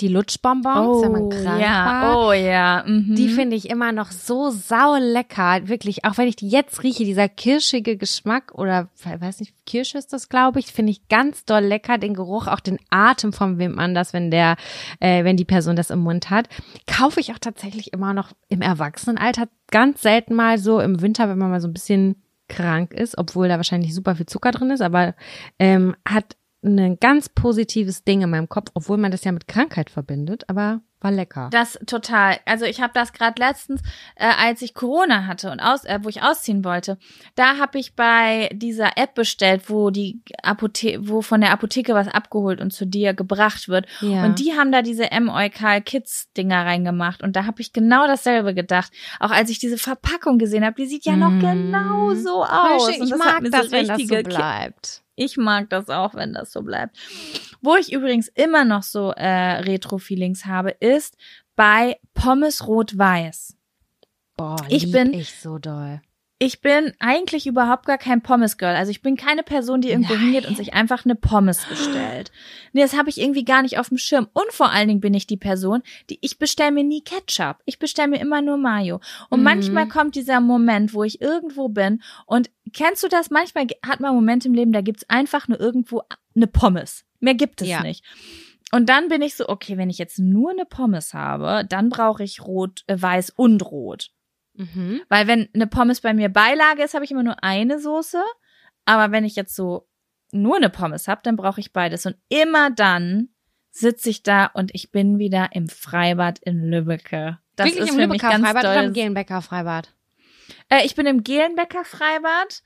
die Lutschbonbons, wenn man Oh, krank ja. war. Oh ja. Mhm. Die finde ich immer noch so sau lecker, wirklich. Auch wenn ich die jetzt rieche, dieser kirschige Geschmack oder weiß nicht, Kirsche ist das, glaube ich, finde ich ganz doll lecker. Den Geruch, auch den Atem von wem anders, wenn der, äh, wenn die Person das im Mund hat, kaufe ich auch tatsächlich immer noch im Erwachsenenalter. Ganz selten mal so im Winter, wenn man mal so ein bisschen krank ist, obwohl da wahrscheinlich super viel Zucker drin ist, aber ähm, hat ein ganz positives Ding in meinem Kopf, obwohl man das ja mit Krankheit verbindet, aber war lecker. Das total. Also ich habe das gerade letztens, äh, als ich Corona hatte und aus, äh, wo ich ausziehen wollte, da habe ich bei dieser App bestellt, wo die Apothe wo von der Apotheke was abgeholt und zu dir gebracht wird. Ja. Und die haben da diese M-Eukal Kids Dinger reingemacht und da habe ich genau dasselbe gedacht. Auch als ich diese Verpackung gesehen habe, die sieht ja noch Mm. genau so aus. ich und das mag hat mir das, so wenn das so richtige bleibt. Ich mag das auch, wenn das so bleibt. Wo ich übrigens immer noch so äh, Retro-Feelings habe, ist bei Pommes Rot-Weiß. Boah, Ich bin- ich so doll. Ich bin eigentlich überhaupt gar kein Pommes-Girl. Also ich bin keine Person, die irgendwo Nein. hingeht und sich einfach eine Pommes bestellt. Nee, das habe ich irgendwie gar nicht auf dem Schirm. Und vor allen Dingen bin ich die Person, die ich bestelle mir nie Ketchup. Ich bestelle mir immer nur Mayo. Und Mhm. manchmal kommt dieser Moment, wo ich irgendwo bin und kennst du das? Manchmal hat man Momente im Leben, da gibt's einfach nur irgendwo eine Pommes. Mehr gibt es Ja. nicht. Und dann bin ich so, okay, wenn ich jetzt nur eine Pommes habe, dann brauche ich rot, äh, weiß und rot. Mhm. Weil wenn eine Pommes bei mir Beilage ist, habe ich immer nur eine Soße. Aber wenn ich jetzt so nur eine Pommes habe, dann brauche ich beides. Und immer dann sitze ich da und ich bin wieder im Freibad in Lübbecke. Das Wirklich ist im Lübecker Freibad oder im Gelenbecker Freibad? Äh, ich bin im Gelenbecker Freibad.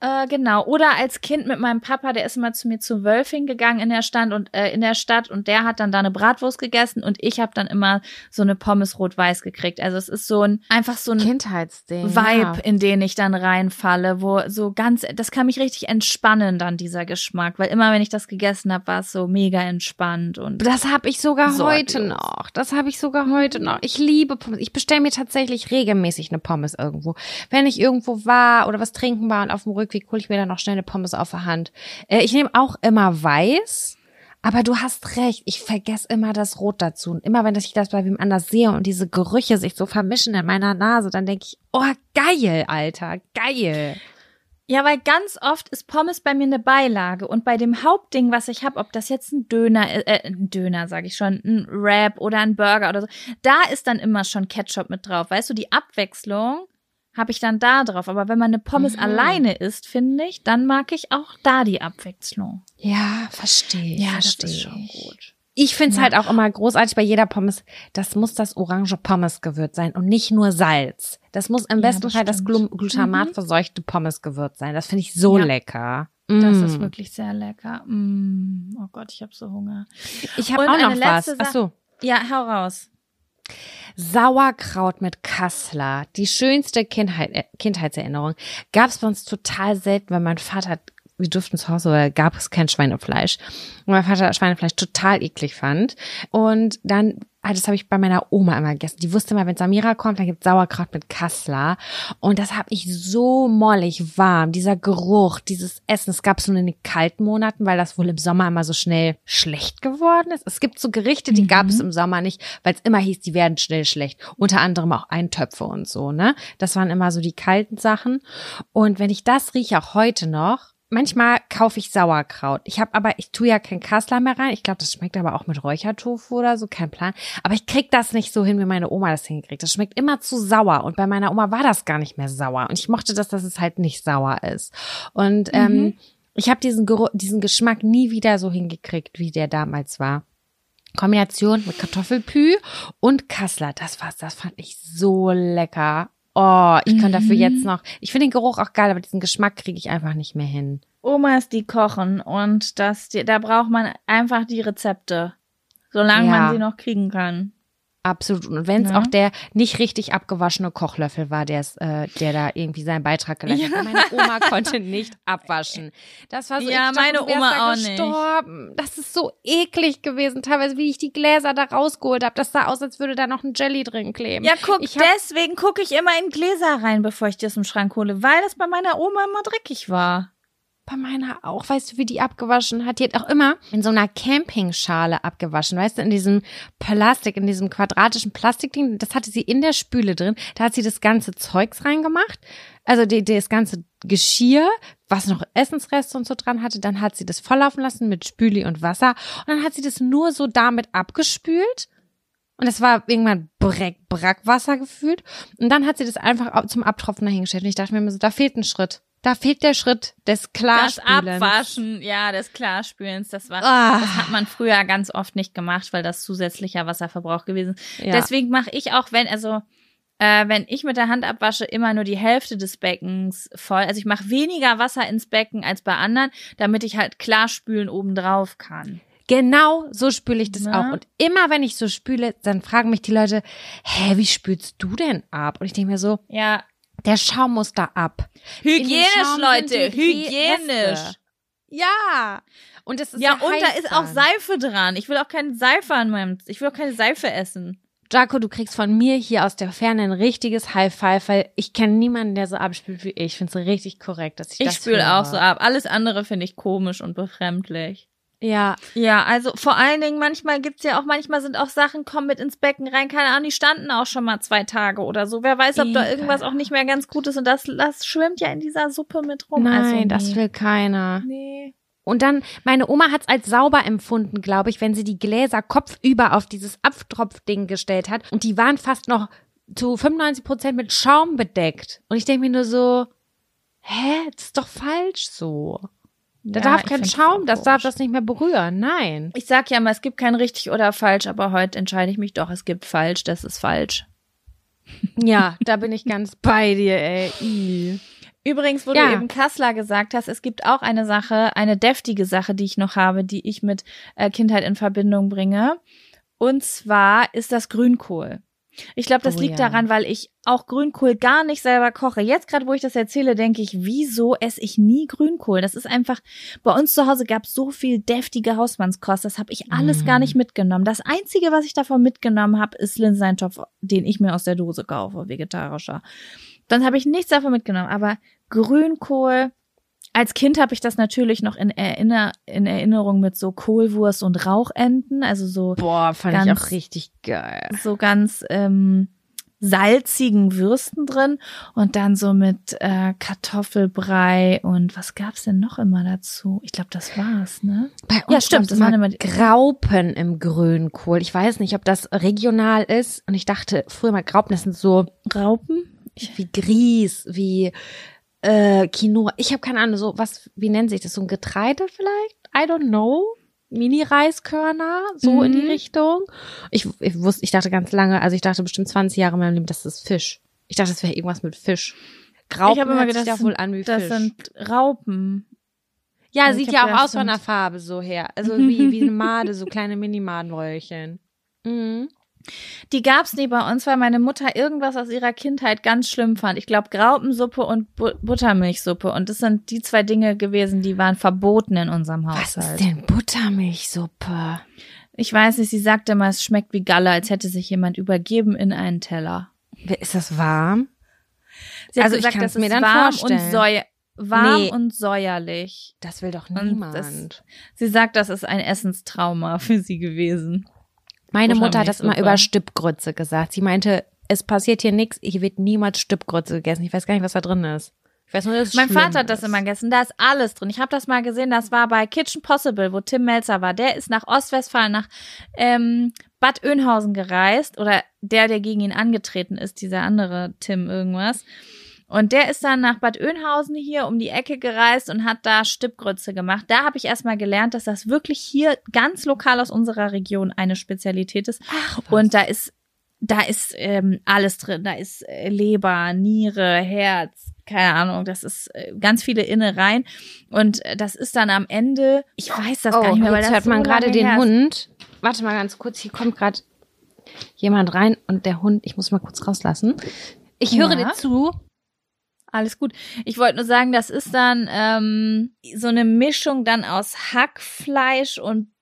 Äh, genau. Oder als Kind mit meinem Papa, der ist immer zu mir zu Wölfing gegangen in der Stadt und äh, in der Stadt und der hat dann da eine Bratwurst gegessen und ich habe dann immer so eine Pommes rot-weiß gekriegt. Also es ist so ein einfach so ein Kindheitsding. Vibe, Ja. in den ich dann reinfalle, wo so ganz, das kann mich richtig entspannen dann dieser Geschmack, weil immer wenn ich das gegessen habe, war es so mega entspannt und Das habe ich sogar So heute noch. Das habe ich sogar heute noch. Ich liebe Pommes. Ich bestelle mir tatsächlich regelmäßig eine Pommes irgendwo. Wenn ich irgendwo war oder was trinken war und auf dem Rückweg hole ich mir dann noch schnell eine Pommes auf der Hand. Äh, ich nehme auch immer weiß. Aber du hast recht, ich vergesse immer das Rot dazu. Und immer wenn ich das bei wem anders sehe und diese Gerüche sich so vermischen in meiner Nase, dann denke ich, oh geil, Alter, geil. Ja, weil ganz oft ist Pommes bei mir eine Beilage und bei dem Hauptding, was ich habe, ob das jetzt ein Döner, äh, äh, ein Döner sage ich schon, ein Wrap oder ein Burger oder so, da ist dann immer schon Ketchup mit drauf. Weißt du, die Abwechslung habe ich dann da drauf. Aber wenn man eine Pommes Mhm. alleine isst, finde ich, dann mag ich auch da die Abwechslung. Ja, verstehe. Ja, das verstehe. ist schon gut. Ich finde es Ja. halt auch immer großartig bei jeder Pommes, das muss das orange Pommesgewürz sein und nicht nur Salz. Das muss im Ja, besten das Fall das. Glu Glutamat Mhm. verseuchte Pommesgewürz sein. Das finde ich so Ja. lecker. Das Mm. ist wirklich sehr lecker. Mm. Oh Gott, ich habe so Hunger. Ich habe auch noch was. Ach so. Ja, hau raus. Sauerkraut mit Kassler. Die schönste Kindheit, äh, Kindheitserinnerung. Gab es bei uns total selten, weil mein Vater, wir durften zu Hause, weil gab es kein Schweinefleisch. Und mein Vater Schweinefleisch total eklig fand. Und dann, ah, das habe ich bei meiner Oma immer gegessen. Die wusste immer, wenn Samira kommt, dann gibt Sauerkraut mit Kassler. Und das habe ich so mollig warm. Dieser Geruch, dieses Essen. Es gab es nur in den kalten Monaten, weil das wohl im Sommer immer so schnell schlecht geworden ist. Es gibt so Gerichte, die gab es im Sommer nicht, weil es immer hieß, die werden schnell schlecht. Unter anderem auch Eintöpfe und so, ne? Das waren immer so die kalten Sachen. Und wenn ich das rieche, auch heute noch, Manchmal kaufe ich Sauerkraut. Ich habe aber, ich tue ja kein Kassler mehr rein. Ich glaube, das schmeckt aber auch mit Räuchertofu oder so, kein Plan. Aber ich krieg das nicht so hin, wie meine Oma das hingekriegt. Das schmeckt immer zu sauer. Und bei meiner Oma war das gar nicht mehr sauer. Und ich mochte das, dass es halt nicht sauer ist. Und ähm, ich habe diesen, Geruch- diesen Geschmack nie wieder so hingekriegt, wie der damals war. Kombination mit Kartoffelpü und Kassler. Das war's, das fand ich so lecker. Oh, ich könnte dafür jetzt noch. Ich finde den Geruch auch geil, aber diesen Geschmack kriege ich einfach nicht mehr hin. Omas, die kochen und das, da braucht man einfach die Rezepte, solange Ja. man sie noch kriegen kann. Absolut. Und wenn es Ja. auch der nicht richtig abgewaschene Kochlöffel war, der äh, der da irgendwie seinen Beitrag geleistet hat. Meine Oma konnte nicht abwaschen. Das war so Ja, ich dachte, meine wärst Oma auch nicht. gestorben. Das ist so eklig gewesen, teilweise, wie ich die Gläser da rausgeholt habe. Das sah aus, als würde da noch ein Jelly drin kleben. Ja, guck, ich hab, deswegen gucke ich immer in Gläser rein, bevor ich die aus dem Schrank hole, weil das bei meiner Oma immer dreckig war. Bei meiner auch, weißt du, wie die abgewaschen hat? Die hat auch immer in so einer Campingschale abgewaschen, weißt du, in diesem Plastik, in diesem quadratischen Plastikding. Das hatte sie in der Spüle drin. Da hat sie das ganze Zeugs reingemacht. Also die, das ganze Geschirr, was noch Essensreste und so dran hatte. Dann hat sie das volllaufen lassen mit Spüli und Wasser. Und dann hat sie das nur so damit abgespült. Und es war irgendwann Breck, Brackwasser gefühlt. Und dann hat sie das einfach zum Abtropfen dahingestellt. Und ich dachte mir immer so, da fehlt ein Schritt. Da fehlt der Schritt des Das Klarspülens. Abwaschen, ja, des Klarspülens, das war, Ah. das hat man früher ganz oft nicht gemacht, weil das zusätzlicher Wasserverbrauch gewesen ist. Ja. Deswegen mache ich auch, wenn, also, äh, wenn ich mit der Hand abwasche, immer nur die Hälfte des Beckens voll. Also ich mache weniger Wasser ins Becken als bei anderen, damit ich halt Klarspülen obendrauf kann. Genau so spüle ich das Na? auch. Und immer wenn ich so spüle, dann fragen mich die Leute, hä, wie spülst du denn ab? Und ich denke mir so, Ja, der Schaum muss da ab. Hygienisch, Leute, hygienisch. Reste. Ja. Und es ist Ja, ja, und da ist auch. Seife dran. Ich will auch keine Seife an meinem, ich will auch keine Seife essen. Jaco, du kriegst von mir hier aus der Ferne ein richtiges High Five, weil ich kenne niemanden, der so abspült wie ich. Ich finde es richtig korrekt, dass ich, Ich das spüle höre. auch so ab. Alles andere finde ich komisch und befremdlich. Ja, Ja, also vor allen Dingen, manchmal gibt's ja auch, manchmal sind auch Sachen, kommen mit ins Becken rein, keine Ahnung, die standen auch schon mal zwei Tage oder so. Wer weiß, ob da Ekel. irgendwas auch nicht mehr ganz gut ist und das, das schwimmt ja in dieser Suppe mit rum. nein, also, nee. das will keiner. Nee. Und dann, meine Oma hat's als sauber empfunden, glaube ich, wenn sie die Gläser kopfüber auf dieses Abtropfding gestellt hat. Und die waren fast noch zu 95 Prozent mit Schaum bedeckt. Und ich denke mir nur so, hä, das ist doch falsch so. Da Ja, darf kein Schaum, das darf das nicht mehr berühren. Nein. Ich sag ja mal, es gibt kein richtig oder falsch, aber heute entscheide ich mich doch, es gibt falsch, das ist falsch. Ja, da bin ich ganz bei dir, ey. I. Übrigens, wo Ja. du eben Kassler gesagt hast, es gibt auch eine Sache, eine deftige Sache, die ich noch habe, die ich mit äh, Kindheit in Verbindung bringe. Und zwar ist das Grünkohl. Ich glaube, das Oh liegt ja. daran, weil ich auch Grünkohl gar nicht selber koche. Jetzt gerade, wo ich das erzähle, denke ich, wieso esse ich nie Grünkohl? Das ist einfach, bei uns zu Hause gab es so viel deftige Hausmannskost, das habe ich alles Mm. gar nicht mitgenommen. Das Einzige, was ich davon mitgenommen habe, ist Linseintopf, den ich mir aus der Dose kaufe, vegetarischer. Dann habe ich nichts davon mitgenommen, aber Grünkohl. Als Kind habe ich das natürlich noch in, Erinner in Erinnerung mit so Kohlwurst und Rauchenten, also so Boah, fand ich Ganz- auch richtig geil. so ganz ähm, salzigen Würsten drin und dann so mit äh, Kartoffelbrei und was gab's denn noch immer dazu? Ich glaube, das war's, ne? Bei uns Ja, stimmt, das waren immer Graupen im Grünkohl. Ich weiß nicht, ob das regional ist. Und ich dachte früher mal Graupen, das sind so Raupen? wie Grieß, wie äh, Quinoa. Ich habe keine Ahnung, so was, wie nennt sich das? So ein Getreide vielleicht? I don't know. Mini-Reiskörner, so in die Mhm. Richtung. Ich, ich wusste, ich dachte ganz lange, also ich dachte bestimmt 20 Jahre in meinem Leben, das ist Fisch. Ich dachte, das wäre irgendwas mit Fisch. Graupen ich habe immer hört gedacht, sich das, ja wohl sind, an wie das Fisch. sind Raupen. ja, ich sieht ja auch aus von das der Farbe so her. Also wie, wie eine Made, so kleine Mini-Madenröllchen. Mhm. Die gab's nie bei uns, weil meine Mutter irgendwas aus ihrer Kindheit ganz schlimm fand. Ich glaube Graupensuppe und Bu Buttermilchsuppe. Und das sind die zwei Dinge gewesen, die waren verboten in unserem Was Haushalt. ist denn Buttermilchsuppe? Ich weiß nicht, sie sagte immer, es schmeckt wie Galle, als hätte sich jemand übergeben in einen Teller. Ist das warm? Sie Also ich gesagt, kann's das mir ist dann warm vorstellen. und säuer warm Nee. und säuerlich. Das will doch niemand. das- Sie sagt, das ist ein Essenstrauma für sie gewesen. Meine Mutter hat das immer über Stippgrütze gesagt. Sie meinte, es passiert hier nichts, hier wird niemals Stippgrütze gegessen. Ich weiß gar nicht, was da drin ist. Ich weiß nur, dass Mein Vater hat das immer gegessen. Da ist alles drin. Ich habe das mal gesehen. Das war bei Kitchen Possible, wo Tim Melzer war. Der ist nach Ostwestfalen, nach ähm, Bad Oeynhausen gereist. Oder der, der gegen ihn angetreten ist, dieser andere Tim irgendwas. Und der ist dann nach Bad Oeynhausen hier um die Ecke gereist und hat da Stippgrütze gemacht. Da habe ich erstmal gelernt, dass das wirklich hier ganz lokal aus unserer Region eine Spezialität ist. Ach. Und da ist, da ist ähm, alles drin. Da ist äh, Leber, Niere, Herz, keine Ahnung. Das ist äh, ganz viele Innereien. Und äh, das ist dann am Ende, ich weiß das oh, gar nicht mehr, weil jetzt das hört so man gerade den her ist. Hund. Warte mal ganz kurz, hier kommt gerade jemand rein und der Hund, ich muss mal kurz rauslassen. Ich höre Ja. dir zu. Alles gut. Ich wollte nur sagen, das ist dann ähm, so eine Mischung dann aus Hackfleisch und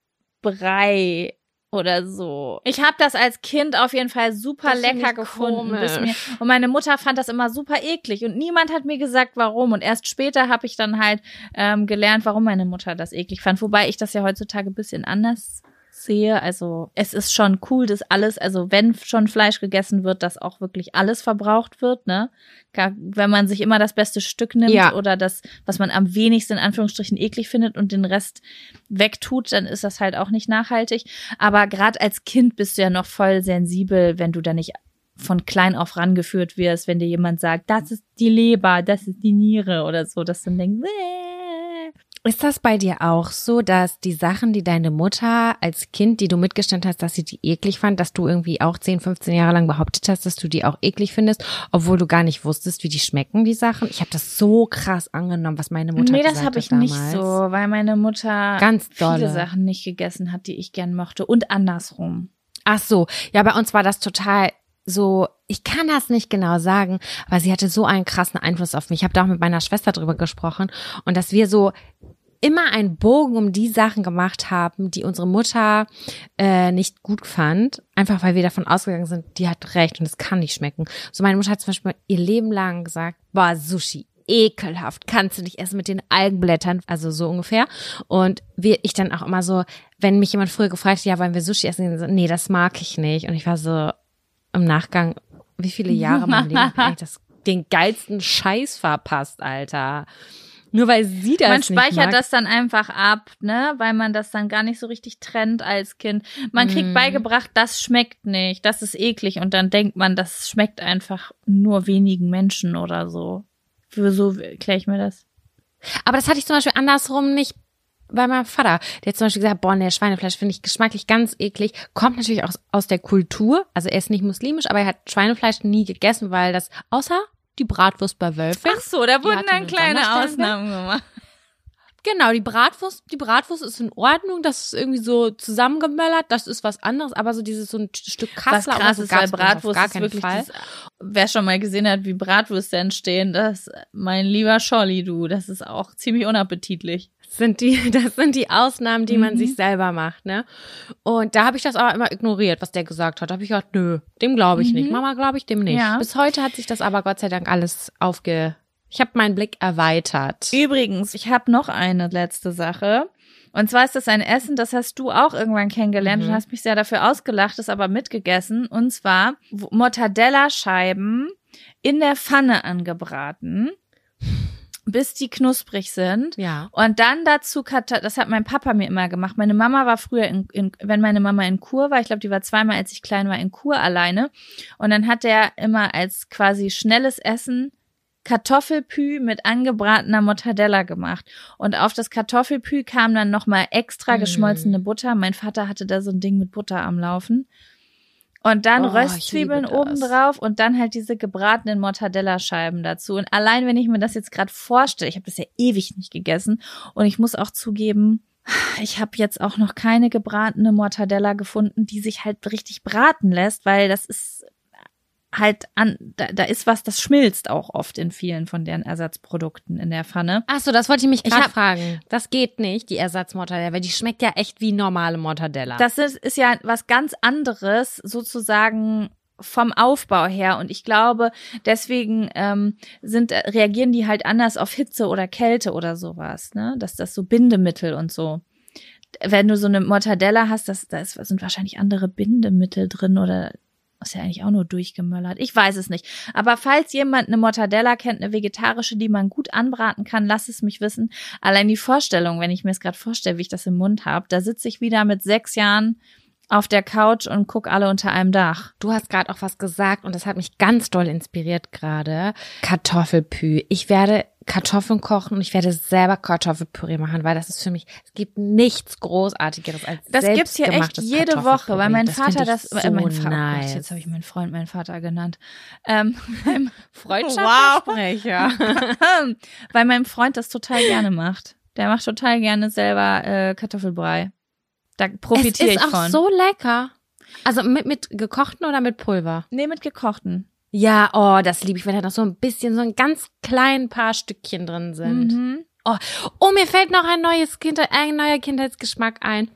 Brei oder so. Ich habe das als Kind auf jeden Fall super Das lecker gefunden. Bis mir, und meine Mutter fand das immer super eklig und niemand hat mir gesagt, warum. Und erst später habe ich dann halt ähm, gelernt, warum meine Mutter das eklig fand. Wobei ich das ja heutzutage ein bisschen anders sehe. Also es ist schon cool, dass alles, also wenn schon Fleisch gegessen wird, dass auch wirklich alles verbraucht wird, ne? Wenn man sich immer das beste Stück nimmt Ja. oder das, was man am wenigsten in Anführungsstrichen eklig findet und den Rest wegtut, dann ist das halt auch nicht nachhaltig. Aber gerade als Kind bist du ja noch voll sensibel, wenn du da nicht von klein auf rangeführt wirst, wenn dir jemand sagt, das ist die Leber, das ist die Niere oder so, dass du dann denkst, "Bäh." Ist das bei dir auch so, dass die Sachen, die deine Mutter als Kind, die du mitgestellt hast, dass sie die eklig fand, dass du irgendwie auch 10, 15 Jahre lang behauptet hast, dass du die auch eklig findest, obwohl du gar nicht wusstest, wie die schmecken, die Sachen? Ich habe das so krass angenommen, was meine Mutter nee, gesagt das habe hat ich nicht damals. so, weil meine Mutter Ganz viele. Sachen nicht gegessen hat, die ich gern mochte und andersrum. Ach so, ja, bei uns war das total so, ich kann das nicht genau sagen, aber sie hatte so einen krassen Einfluss auf mich. Ich habe da auch mit meiner Schwester drüber gesprochen und dass wir so immer einen Bogen um die Sachen gemacht haben, die unsere Mutter äh, nicht gut fand, einfach weil wir davon ausgegangen sind, die hat recht und es kann nicht schmecken. So meine Mutter hat zum Beispiel ihr Leben lang gesagt, boah, Sushi, ekelhaft, kannst du nicht essen mit den Algenblättern, also so ungefähr. Und wir, ich dann auch immer so, wenn mich jemand früher gefragt hat, ja, wollen wir Sushi essen? So, nee, das mag ich nicht. Und ich war so im Nachgang, wie viele Jahre mein Leben eigentlich das, den geilsten Scheiß verpasst, Alter. Nur weil sie das man speichert das dann einfach ab, ne, weil man das dann gar nicht so richtig trennt als Kind. Man kriegt Mm. beigebracht, das schmeckt nicht, das ist eklig und dann denkt man, das schmeckt einfach nur wenigen Menschen oder so. So erkläre ich mir das. Aber das hatte ich zum Beispiel andersrum nicht bei meinem Vater. Der hat zum Beispiel gesagt, boah, nee, Schweinefleisch finde ich geschmacklich ganz eklig. Kommt natürlich auch aus der Kultur. Also er ist nicht muslimisch, aber er hat Schweinefleisch nie gegessen, weil das, außer die Bratwurst bei Wölfe. Ach so, da wurden dann kleine. Ausnahmen gemacht. Genau, die Bratwurst, die Bratwurst ist in Ordnung, das ist irgendwie so zusammengemöllert, das ist was anderes, aber so dieses so ein Stück Was Kassler krass oder ist, weil Bratwurst gar ist wirklich Fall. das, wer schon mal gesehen hat, wie Bratwürste entstehen, das, mein lieber Scholli, du, das ist auch ziemlich unappetitlich. Sind die, das sind die Ausnahmen, die man Mhm. sich selber macht, ne? Und da habe ich das aber immer ignoriert, was der gesagt hat. Da habe ich gedacht, nö, dem glaube ich nicht. Mhm. Mama glaube ich dem nicht. Ja. Bis heute hat sich das aber Gott sei Dank alles aufge. Ich habe meinen Blick erweitert. Übrigens, ich habe noch eine letzte Sache. Und zwar ist das ein Essen, das hast du auch irgendwann kennengelernt Mhm. und hast mich sehr dafür ausgelacht, es aber mitgegessen. Und zwar Mortadella-Scheiben in der Pfanne angebraten, bis die knusprig sind. Ja. Und dann dazu, das hat mein Papa mir immer gemacht. Meine Mama war früher, in, in, wenn meine Mama in Kur war, ich glaube, die war zweimal, als ich klein war, in Kur alleine. Und dann hat er immer als quasi schnelles Essen Kartoffelpü mit angebratener Mortadella gemacht. Und auf das Kartoffelpü kam dann nochmal extra Mm. geschmolzene Butter. Mein Vater hatte da so ein Ding mit Butter am Laufen. Und dann Oh, Röstzwiebeln liebe das. oben drauf und dann halt diese gebratenen Mortadella-Scheiben dazu. Und allein, wenn ich mir das jetzt gerade vorstelle, ich habe das ja ewig nicht gegessen und ich muss auch zugeben, ich habe jetzt auch noch keine gebratene Mortadella gefunden, die sich halt richtig braten lässt, weil das ist halt an, da, da ist was, das schmilzt auch oft in vielen von deren Ersatzprodukten in der Pfanne. Ach so, das wollte ich mich Ich gerade fragen. Das geht nicht, die Ersatzmortadella, weil die schmeckt ja echt wie normale Mortadella. Das ist, ist ja was ganz anderes, sozusagen vom Aufbau her. Und ich glaube, deswegen ähm, sind, äh, reagieren die halt anders auf Hitze oder Kälte oder sowas, ne? Dass das so Bindemittel und so. Wenn du so eine Mortadella hast, das, da sind wahrscheinlich andere Bindemittel drin oder ist ja eigentlich auch nur durchgemöllert. Ich weiß es nicht. Aber falls jemand eine Mortadella kennt, eine vegetarische, die man gut anbraten kann, lass es mich wissen. Allein die Vorstellung, wenn ich mir es gerade vorstelle, wie ich das im Mund habe, da sitze ich wieder mit sechs Jahren auf der Couch und guck alle unter einem Dach. Du hast gerade auch was gesagt und das hat mich ganz doll inspiriert gerade. Kartoffelpü. Ich werde Kartoffeln kochen und ich werde selber Kartoffelpüree machen, weil das ist für mich, es gibt nichts Großartigeres als Das gibt's hier echt jede Woche, weil mein Das Vater das, so äh, mein Vater, nice. oh Gott, jetzt habe ich meinen Freund meinen Vater genannt. Ähm, beim- Freundschaftssprecher. weil mein Freund das total gerne macht. Der macht total gerne selber äh, Kartoffelbrei. Da profitiere es ich ist auch von. so lecker. Also mit, mit gekochten oder mit Pulver? nee, mit gekochten. Ja, oh, das liebe ich, wenn da noch so ein bisschen, so ein ganz klein paar Stückchen drin sind. Mhm. Oh, mir fällt noch ein neues Kind, ein neuer Kindheitsgeschmack ein.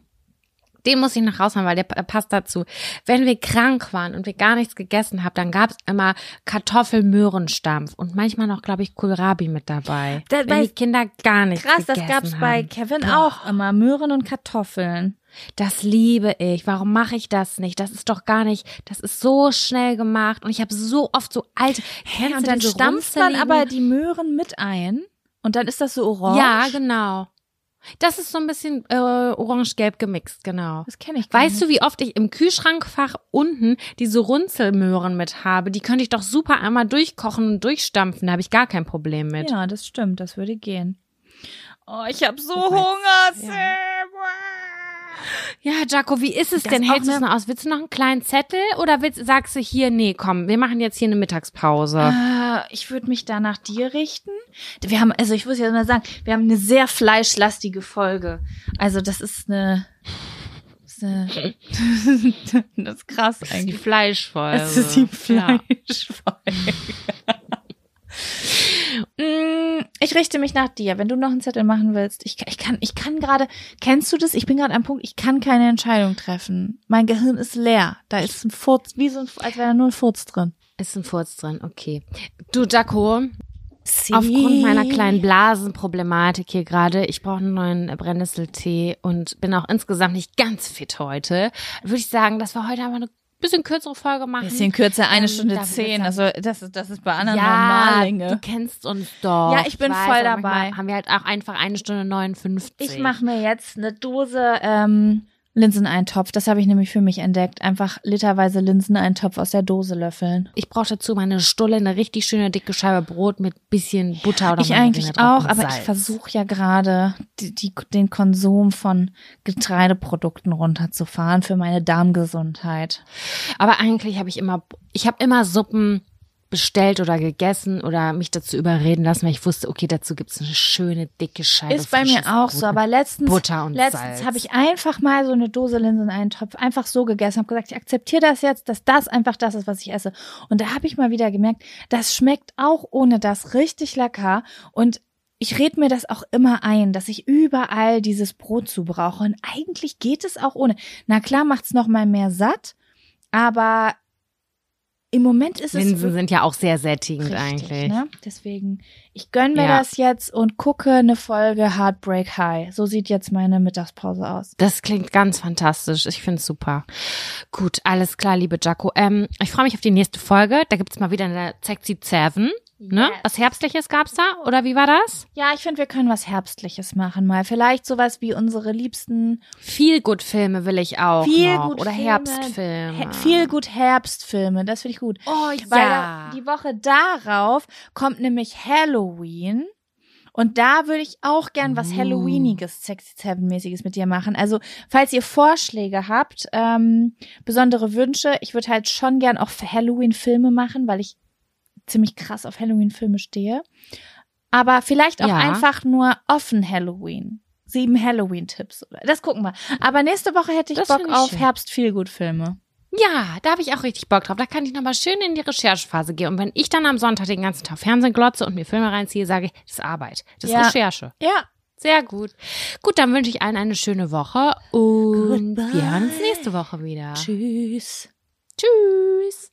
Den muss ich noch raushauen, weil der pa- passt dazu. Wenn wir krank waren und wir gar nichts gegessen haben, dann gab's immer Kartoffelmöhrenstampf und manchmal noch, glaube ich, Kohlrabi mit dabei. Da- wenn bei- die Kinder gar nichts Krass, das gegessen gab's bei haben. Kevin Boah. auch immer. Möhren und Kartoffeln. Das liebe ich. Warum mache ich das nicht? Das ist doch gar nicht, das ist so schnell gemacht und ich habe so oft so alte. Kennst und dann stampft man aber die Möhren mit ein. Und dann ist das so orange. Ja, genau. Das ist so ein bisschen äh, orange-gelb gemixt, genau. Das kenne ich gar Weißt du, wie oft ich im Kühlschrankfach unten diese Runzelmöhren mit habe? Die könnte ich doch super einmal durchkochen und durchstampfen. Da habe ich gar kein Problem mit. Ja, das stimmt, das würde gehen. Oh, ich habe so mal, Hunger, ja. Ja, Jaco, wie ist es Das denn? Hältst du es eine- noch aus? Willst du noch einen kleinen Zettel oder willst, sagst du hier, nee, komm, wir machen jetzt hier eine Mittagspause? Äh, ich würde mich da nach dir richten. Wir haben, also ich muss ja mal sagen, wir haben eine sehr fleischlastige Folge. Also das ist eine, das ist, eine, das ist krass die eigentlich. Fleischfolge. Es ist die Ja. Fleischfolge. Mm, Ich richte mich nach dir, wenn du noch einen Zettel machen willst. Ich, ich kann, ich kann gerade, kennst du das? Ich bin gerade am Punkt, ich kann keine Entscheidung treffen. Mein Gehirn ist leer. Da ist ein Furz, wie so ein, als wäre da nur ein Furz drin. Ist ein Furz drin, okay. Du, Jaco, aufgrund meiner kleinen Blasenproblematik hier gerade, ich brauche einen neuen Brennnesseltee und bin auch insgesamt nicht ganz fit heute, würde ich sagen, dass wir heute einfach eine bisschen kürzere Folge machen. Bisschen kürzer, eine Ähm, Stunde zehn. Also das ist, das ist bei anderen ja, Normallänge. du kennst uns doch. Ja, ich bin weiß, voll dabei. Haben wir halt auch einfach eine Stunde 59. Ich mache mir jetzt eine Dose ähm, Linseneintopf. Das habe ich nämlich für mich entdeckt. Einfach literweise Linseneintopf aus der Dose löffeln. Ich brauche dazu meine Stulle, eine richtig schöne dicke Scheibe Brot mit bisschen Butter oder Ich eigentlich auch, aber ich versuche ja gerade die, die, den Konsum von Getreideprodukten runterzufahren für meine Darmgesundheit. Aber eigentlich habe ich immer, ich habe immer Suppen bestellt oder gegessen oder mich dazu überreden lassen, weil ich wusste, okay, dazu gibt's eine schöne dicke Scheibe. Ist bei mir auch Brot so, aber letztens, Butter und letztens habe ich einfach mal so eine Dose Linseneintopf einfach so gegessen, habe gesagt, ich akzeptiere das jetzt, dass das einfach das ist, was ich esse. Und da habe ich mal wieder gemerkt, das schmeckt auch ohne das richtig lecker und ich red mir das auch immer ein, dass ich überall dieses Brot zu brauche. Und eigentlich geht es auch ohne. Na klar macht's noch mal mehr satt, aber im Moment ist es Linsen sind ja auch sehr sättigend Richtig, eigentlich. Ne? Deswegen, ich gönn mir Ja. das jetzt und gucke eine Folge Heartbreak High. So sieht jetzt meine Mittagspause aus. Das klingt ganz fantastisch. Ich finde es super. Gut, alles klar, liebe Jaco. Ähm, ich freue mich auf die nächste Folge. Da gibt's mal wieder eine Sexy Seven. Ne? Yes. Was Herbstliches gab's da? Oder wie war das? Ja, ich finde, wir können was Herbstliches machen mal. Vielleicht sowas wie unsere liebsten Viel gut Filme will ich auch Viel noch. gut Oder Filme. Herbstfilme. He- viel gut Herbstfilme. Das finde ich gut. Oh Weil ja. da, die Woche darauf kommt nämlich Halloween. Und da würde ich auch gern was Uh. Halloweeniges, Sexy Seven-mäßiges mit dir machen. Also, falls ihr Vorschläge habt, ähm, besondere Wünsche, ich würde halt schon gern auch für Halloween Filme machen, weil ich ziemlich krass auf Halloween-Filme stehe. Aber vielleicht auch Ja. einfach nur offen Halloween. Sieben Halloween-Tipps. oder- Das gucken wir. Aber nächste Woche hätte ich Das Bock ich auf schön. Herbst-Feelgood-Filme. Ja, da habe ich auch richtig Bock drauf. Da kann ich nochmal schön in die Recherchephase gehen. Und wenn ich dann am Sonntag den ganzen Tag Fernsehen glotze und mir Filme reinziehe, sage ich, das ist Arbeit. Das ist Ja. Recherche. Ja, Sehr gut. Gut, dann wünsche ich allen eine schöne Woche und Goodbye. wir hören uns nächste Woche wieder. tschüss. Tschüss.